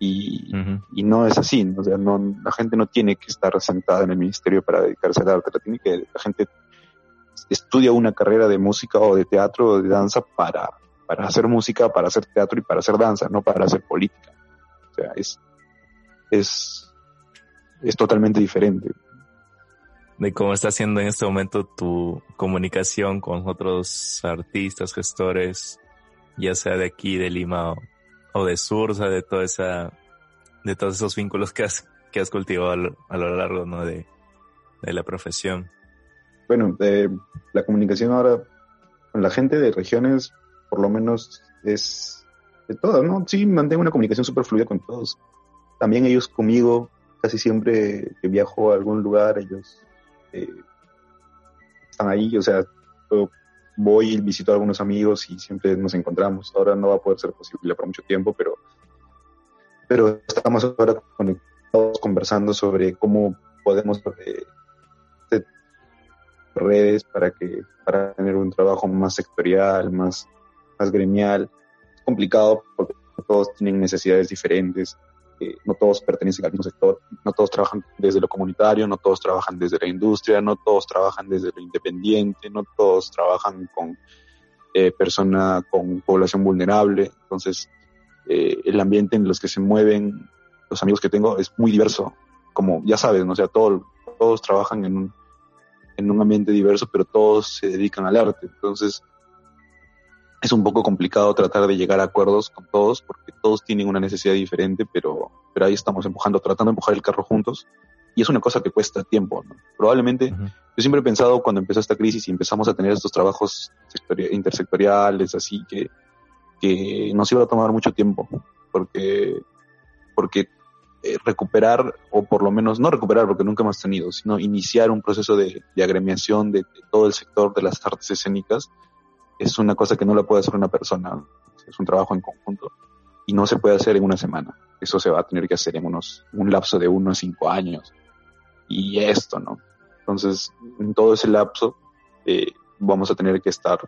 Y, uh -huh. y no es así, o sea, no, la gente no tiene que estar sentada en el ministerio para dedicarse al arte, la, tiene que, la gente estudia una carrera de música o de teatro o de danza para para hacer música, para hacer teatro y para hacer danza, no para hacer política. O sea, es, es, es totalmente diferente. De cómo está haciendo en este momento tu comunicación con otros artistas, gestores, ya sea de aquí, de Lima o, o de Sursa, de toda esa, de todos esos vínculos que has, que has cultivado a lo, a lo largo ¿no? de, de la profesión. Bueno, eh, la comunicación ahora con la gente de regiones por lo menos es de todas, ¿no? Sí, mantengo una comunicación súper fluida con todos. también ellos conmigo, casi siempre que viajo a algún lugar, ellos eh, están ahí, o sea, voy y visito a algunos amigos y siempre nos encontramos. Ahora no va a poder ser posible por mucho tiempo, pero, pero estamos ahora conectados conversando sobre cómo podemos eh, redes para que para tener un trabajo más sectorial, más, más gremial. Es complicado porque todos tienen necesidades diferentes, eh, no todos pertenecen al mismo sector, no todos trabajan desde lo comunitario, no todos trabajan desde la industria, no todos trabajan desde lo independiente, no todos trabajan con eh, persona con población vulnerable. Entonces, eh, el ambiente en los que se mueven los amigos que tengo es muy diverso, como ya sabes, ¿no? o sea, todos todos trabajan en un, en un ambiente diverso, pero todos se dedican al arte. Entonces, es un poco complicado tratar de llegar a acuerdos con todos porque todos tienen una necesidad diferente, pero, pero ahí estamos empujando, tratando de empujar el carro juntos. Y es una cosa que cuesta tiempo. Probablemente, yo siempre he pensado cuando empezó esta crisis y empezamos a tener estos trabajos intersectoriales, así que, que nos iba a tomar mucho tiempo, porque, porque eh, recuperar, o por lo menos no recuperar, porque nunca hemos tenido, sino iniciar un proceso de, agremiación de, todo el sector de las artes escénicas, es una cosa que no la puede hacer una persona, es un trabajo en conjunto y no se puede hacer en una semana. Eso se va a tener que hacer en unos, un lapso de unos cinco años. Y esto, ¿no? Entonces, en todo ese lapso, eh, vamos a tener que estar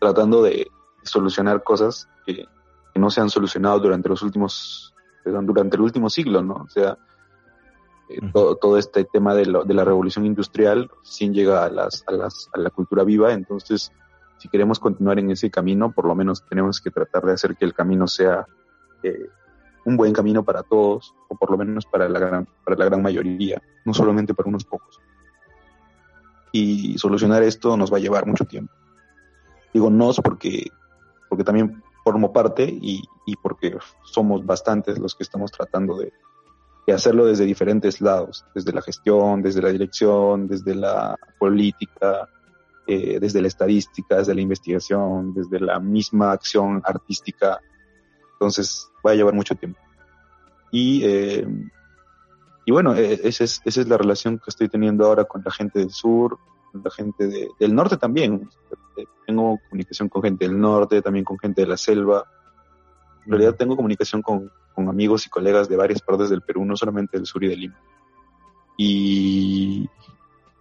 tratando de solucionar cosas que, no se han solucionado durante los últimos, durante el último siglo, ¿no? O sea, eh, todo, todo, este tema de, lo, de, la revolución industrial sin llega a, las, a, las, a la cultura viva, entonces si queremos continuar en ese camino, por lo menos tenemos que tratar de hacer que el camino sea eh, un buen camino para todos, o por lo menos para la, gran, para la gran mayoría, no solamente para unos pocos. Y solucionar esto nos va a llevar mucho tiempo. Digo nos porque, porque también formo parte y, porque somos bastantes los que estamos tratando de hacerlo desde diferentes lados, desde la gestión, desde la dirección, desde la política, eh, desde la estadística, desde la investigación, desde la misma acción artística. Entonces va a llevar mucho tiempo. Y, eh, y bueno, e, esa es, esa es la relación que estoy teniendo ahora con la gente del sur, con la gente del norte también. Tengo comunicación con gente del norte, también con gente de la selva. En realidad tengo comunicación con, con amigos y colegas de varias partes del Perú, no solamente del sur y del Lima. Y,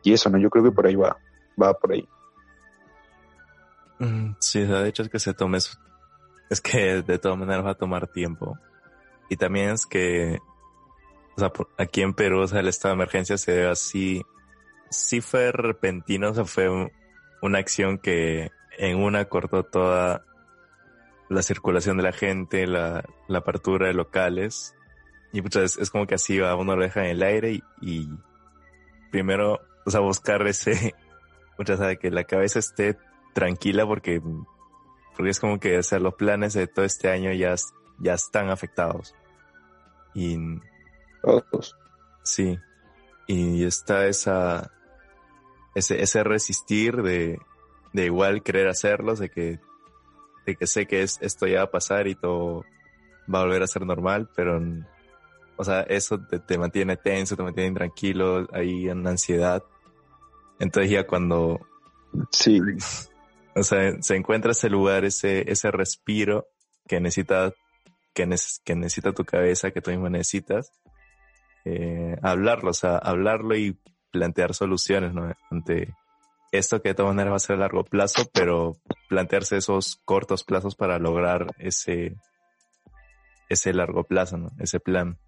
y eso, ¿no? Yo creo que por ahí va, va por ahí. Mm, sí, de hecho es que se tome eso. Es que de todas maneras va a tomar tiempo. Y también es que, o sea, aquí en Perú, o sea, el estado de emergencia se ve así, sí fue repentino, o sea, fue una acción que en una cortó toda la circulación de la gente, la, la apertura de locales. Y pues es, como que así va, uno lo deja en el aire y, primero, o sea, buscar ese, [LAUGHS] muchas sabe que la cabeza esté tranquila porque, porque es como que, o sea, los planes de todo este año ya, ya están afectados. Y... Todos. Sí. Y está esa, ese, ese resistir de, de igual querer hacerlos, de que, de que sé que es, esto ya va a pasar y todo va a volver a ser normal, pero, o sea, eso te, te mantiene tenso, te mantiene intranquilo, ahí en ansiedad. Entonces ya cuando... Sí. [LAUGHS] O sea, se encuentra ese lugar, ese, ese respiro que necesita, que, que necesita tu cabeza, que tú mismo necesitas, eh, hablarlo, o sea, hablarlo y plantear soluciones, ¿no? Ante esto que de todas maneras va a ser a largo plazo, pero plantearse esos cortos plazos para lograr ese, ese largo plazo, ¿no? Ese plan.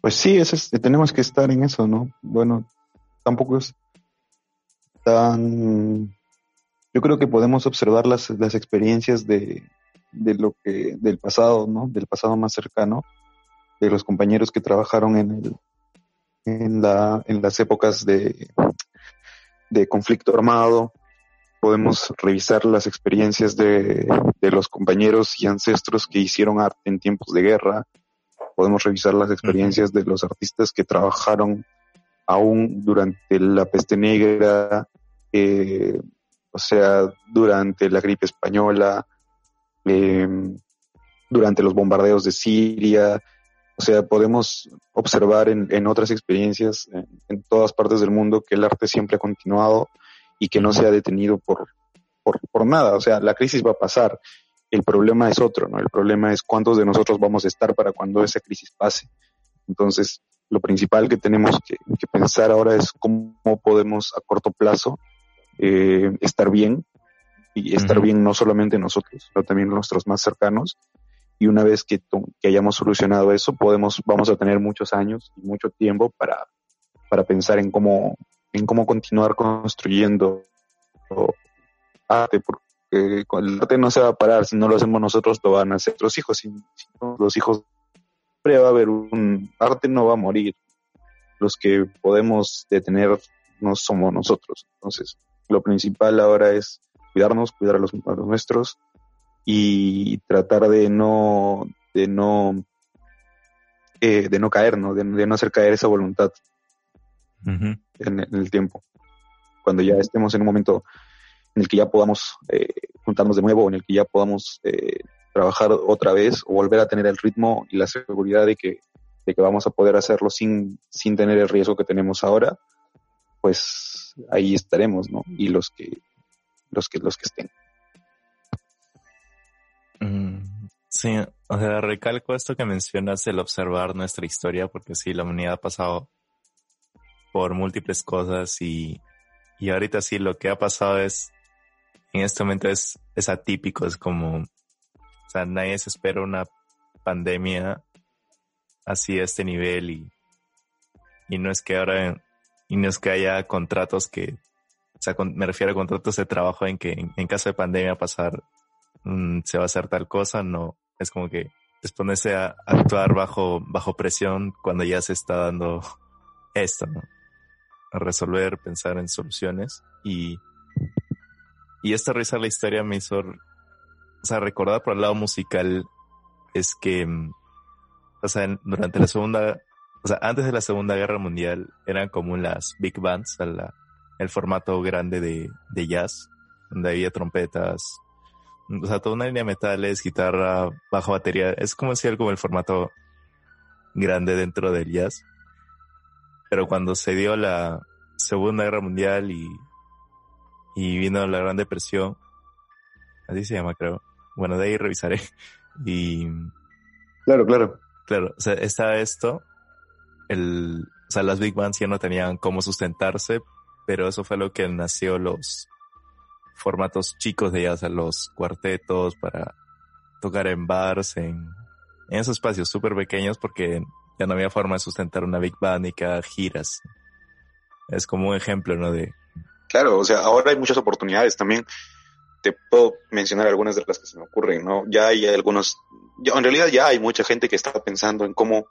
Pues sí, tenemos que estar en eso, ¿no? Bueno, tampoco es tan yo creo que podemos observar las, las experiencias de, de, lo que, del pasado, ¿no? Del pasado más cercano, de los compañeros que trabajaron en el, en la, en las épocas de, de conflicto armado. Podemos revisar las experiencias de, de los compañeros y ancestros que hicieron arte en tiempos de guerra. Podemos revisar las experiencias de los artistas que trabajaron aún durante la peste negra, eh, o sea, durante la gripe española, em, durante los bombardeos de Siria, O sea, podemos observar en, en otras experiencias en, todas partes del mundo que el arte siempre ha continuado y que no se ha detenido por, por, por nada. O sea, la crisis va a pasar. El problema es otro, ¿no? El problema es cuántos de nosotros vamos a estar para cuando esa crisis pase. Entonces, lo principal que tenemos que pensar ahora es cómo podemos a corto plazo eh, estar bien y estar uh -huh. bien no solamente nosotros, sino también nuestros más cercanos. Y una vez que, que, hayamos solucionado eso, podemos, vamos a tener muchos años y mucho tiempo para, para pensar en cómo, en cómo continuar construyendo arte, porque el arte no se va a parar, si no lo hacemos nosotros, lo van a hacer los hijos, si, si no, los hijos siempre va a haber un arte no va a morir. Los que podemos detener no somos nosotros. Entonces, lo principal ahora es cuidarnos, cuidar a los, a los nuestros y tratar de no, de no, eh, de no caer, ¿no? De, de, no hacer caer esa voluntad uh -huh. en, en, el tiempo. Cuando ya estemos en un momento en el que ya podamos eh, juntarnos de nuevo, en el que ya podamos eh, trabajar otra vez o volver a tener el ritmo y la seguridad de que, de que vamos a poder hacerlo sin, sin tener el riesgo que tenemos ahora, pues ahí estaremos, ¿no? Y los que, los que, los que estén. Mm, sí, o sea, recalco esto que mencionas, el observar nuestra historia, porque sí, la humanidad ha pasado por múltiples cosas y, y ahorita sí, lo que ha pasado es, en este momento es, es atípico, es como, o sea, nadie se espera una pandemia así a este nivel y, y no es que ahora, y no es que haya contratos que, o sea, me refiero a contratos de trabajo en que en, caso de pandemia pasar, mmm, se va a hacer tal cosa, no, es como que es ponerse a actuar bajo, bajo presión cuando ya se está dando [LAUGHS] esto, ¿no? Resolver, pensar en soluciones y, y esta risa la historia me hizo o sea, recordar por el lado musical es que, mm, o sea, durante la segunda, o sea, antes de la segunda guerra mundial eran como las big bands, o sea, la, el formato grande de, de jazz, donde había trompetas, o sea, toda una línea de metales, guitarra, bajo batería, es como decir como el formato grande dentro del jazz. Pero cuando se dio la segunda guerra mundial y, y vino la gran depresión, así se llama creo, bueno, de ahí revisaré. [LAUGHS] Y. Claro, claro. Claro, o sea, estaba esto. El, o sea, las big bands ya no tenían cómo sustentarse, pero eso fue lo que nació los formatos chicos de ellas, o sea, los cuartetos para tocar en bars, en, esos espacios súper pequeños, porque ya no había forma de sustentar una big band y que giras. Es como un ejemplo, ¿no? De. Claro, o sea, ahora hay muchas oportunidades también te puedo mencionar algunas de las que se me ocurren, ¿no? Ya hay algunos, ya, en realidad ya hay mucha gente que está pensando en cómo,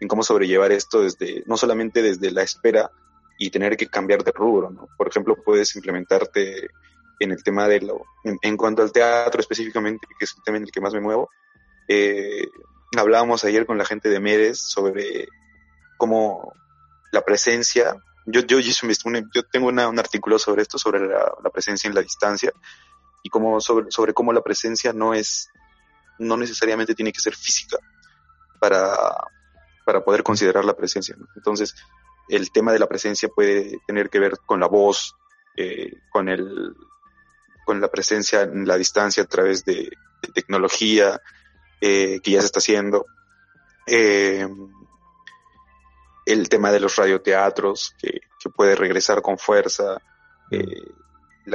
en cómo sobrellevar esto desde, no solamente desde la espera y tener que cambiar de rubro, ¿no? Por ejemplo, puedes implementarte en el tema de lo, en, en cuanto al teatro específicamente, que es el tema en el que más me muevo, eh, hablábamos ayer con la gente de Medes sobre cómo la presencia, yo, yo, yo, tengo una, un artículo sobre esto, sobre la, la presencia en la distancia, y como sobre, sobre cómo la presencia no es, no necesariamente tiene que ser física para, para poder considerar la presencia. ¿no? Entonces, el tema de la presencia puede tener que ver con la voz, eh, con el, con la presencia en la distancia a través de, de tecnología eh, que ya se está haciendo. Eh, el tema de los radioteatros que, que puede regresar con fuerza. Eh,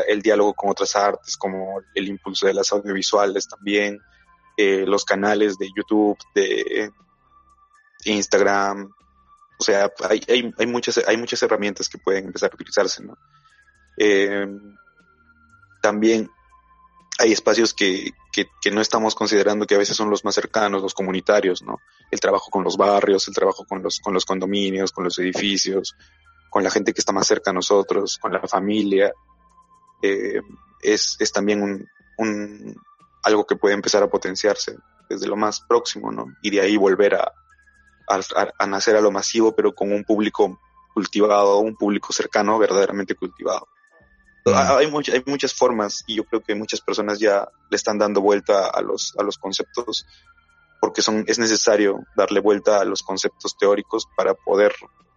el diálogo con otras artes, como el impulso de las audiovisuales también, eh, los canales de YouTube, de Instagram, o sea, hay, hay, hay, muchas, hay muchas herramientas que pueden empezar a utilizarse, ¿no? Eh, también hay espacios que, que, que, no estamos considerando que a veces son los más cercanos, los comunitarios, ¿no? El trabajo con los barrios, el trabajo con los, con los condominios, con los edificios, con la gente que está más cerca a nosotros, con la familia, eh, es, es también un, un, algo que puede empezar a potenciarse desde lo más próximo, ¿no? Y de ahí volver a, a, a nacer a lo masivo, pero con un público cultivado, un público cercano, verdaderamente cultivado. Hay, much, hay muchas formas y yo creo que muchas personas ya le están dando vuelta a los, a los conceptos porque son, es necesario darle vuelta a los conceptos teóricos para poder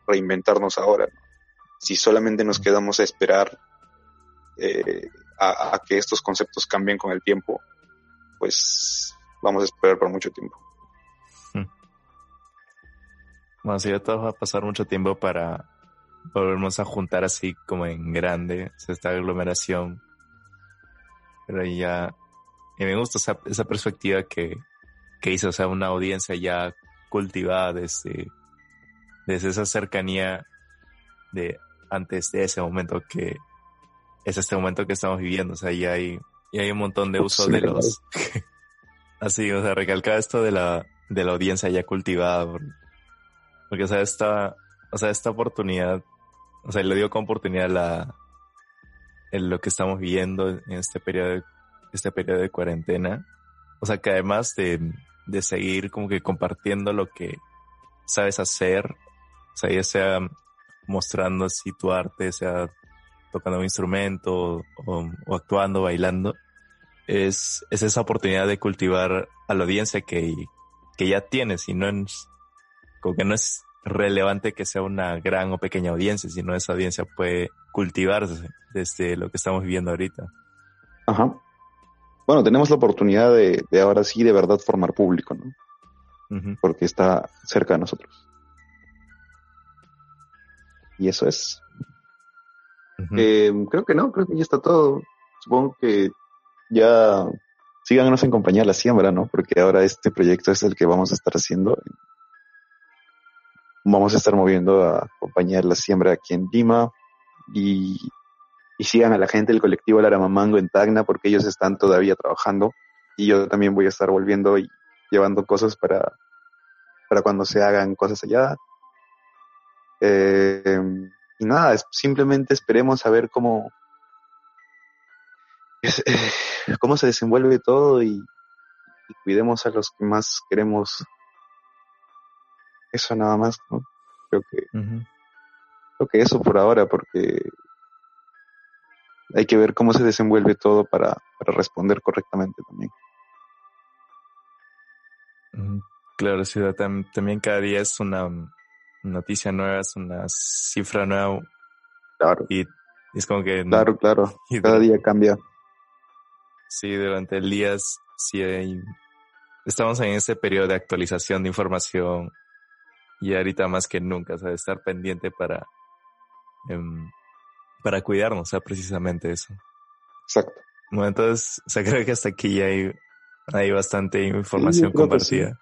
reinventarnos ahora. Si solamente nos quedamos a esperar eh, a, que estos conceptos cambien con el tiempo, pues vamos a esperar por mucho tiempo. Bueno, si ya va a pasar mucho tiempo para volvernos a juntar así como en grande, esta aglomeración. Pero ya, y me gusta esa, esa perspectiva que, que hizo, o sea, una audiencia ya cultivada desde, desde esa cercanía de antes de ese momento que es este momento que estamos viviendo, o sea, ya hay, ya hay un montón de uso de los, [LAUGHS] así, o sea, recalcar esto de la, de la audiencia ya cultivada, porque, o sea, esta, o sea, esta oportunidad, o sea, le dio con oportunidad la, en lo que estamos viviendo en este periodo, este periodo de cuarentena, o sea, que además de, de seguir como que compartiendo lo que sabes hacer, o sea, ya sea mostrando así tu arte, sea tocando un instrumento o, actuando, bailando, es, es, esa oportunidad de cultivar a la audiencia que, que ya tienes y no es, como que no es relevante que sea una gran o pequeña audiencia, sino esa audiencia puede cultivarse desde lo que estamos viviendo ahorita. Ajá bueno, tenemos la oportunidad de, ahora sí de verdad formar público, ¿no? Porque está cerca de nosotros. Y eso es. Eh, creo que no, creo que ya está todo. Supongo que ya síganos en compañía de la siembra, ¿no? Porque ahora este proyecto es el que vamos a estar haciendo. Vamos a estar moviendo a compañía de la siembra aquí en Lima y y sigan a la gente del colectivo Laramamango en Tacna porque ellos están todavía trabajando y yo también voy a estar volviendo y llevando cosas para, para cuando se hagan cosas allá. Eh, y nada, simplemente esperemos a ver cómo, eh, cómo se desenvuelve todo y, cuidemos a los que más queremos. Eso nada más, ¿no? Creo que, creo que eso por ahora, porque hay que ver cómo se desenvuelve todo para, responder correctamente también. Claro, ciudad también cada día es una noticia nueva, es una cifra nueva. Claro. Y es como que... Claro, claro. [LAUGHS] Cada día cambia. Sí, durante el día sí hay... Estamos en ese periodo de actualización de información y ahorita más que nunca, o sea, estar pendiente para em, para cuidarnos, o sea, precisamente eso. Exacto. Bueno, entonces, o sea, creo que hasta aquí ya hay, hay bastante información compartida.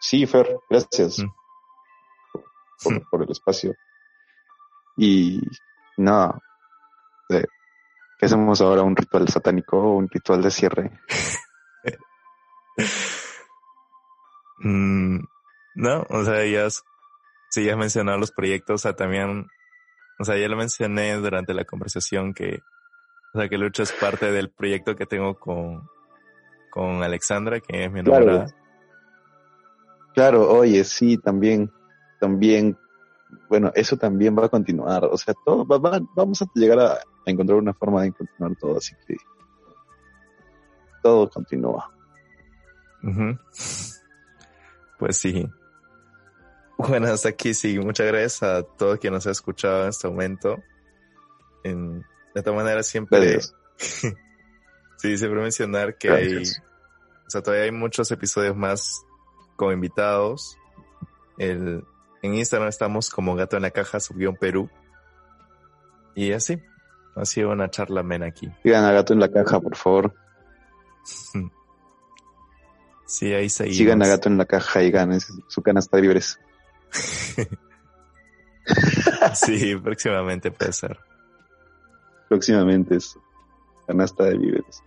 Sí. Fer, gracias mm. por, el espacio. Y nada, ¿qué hacemos ahora? ¿Un ritual satánico o un ritual de cierre? [LAUGHS] Mm, no, o sea, ya, si ya has mencionado los proyectos, o sea, también o sea, ya lo mencioné durante la conversación que, o sea, que Lucho es parte del proyecto que tengo con, con Alexandra, que es mi enamorada. Claro. oye, sí, también, también, bueno, eso también va a continuar. O sea, todo, vamos a llegar a, encontrar una forma de continuar todo, así que todo continúa. Pues sí. Bueno, hasta aquí sí. Muchas gracias a todos quien nos ha escuchado en este momento. En, de esta manera siempre... [LAUGHS] sí, siempre mencionar que hay... O sea, todavía hay muchos episodios más con invitados. El, en Instagram estamos como Gato en la Caja, subió un Perú. Y así. Ha sido una charla mena aquí. Sigan a Gato en la Caja, por favor. [LAUGHS] sí, ahí seguimos. Sigan a Gato en la Caja y ganen su canasta de víveres. [LAUGHS] sí, próximamente puede ser. Próximamente es canasta de víveres.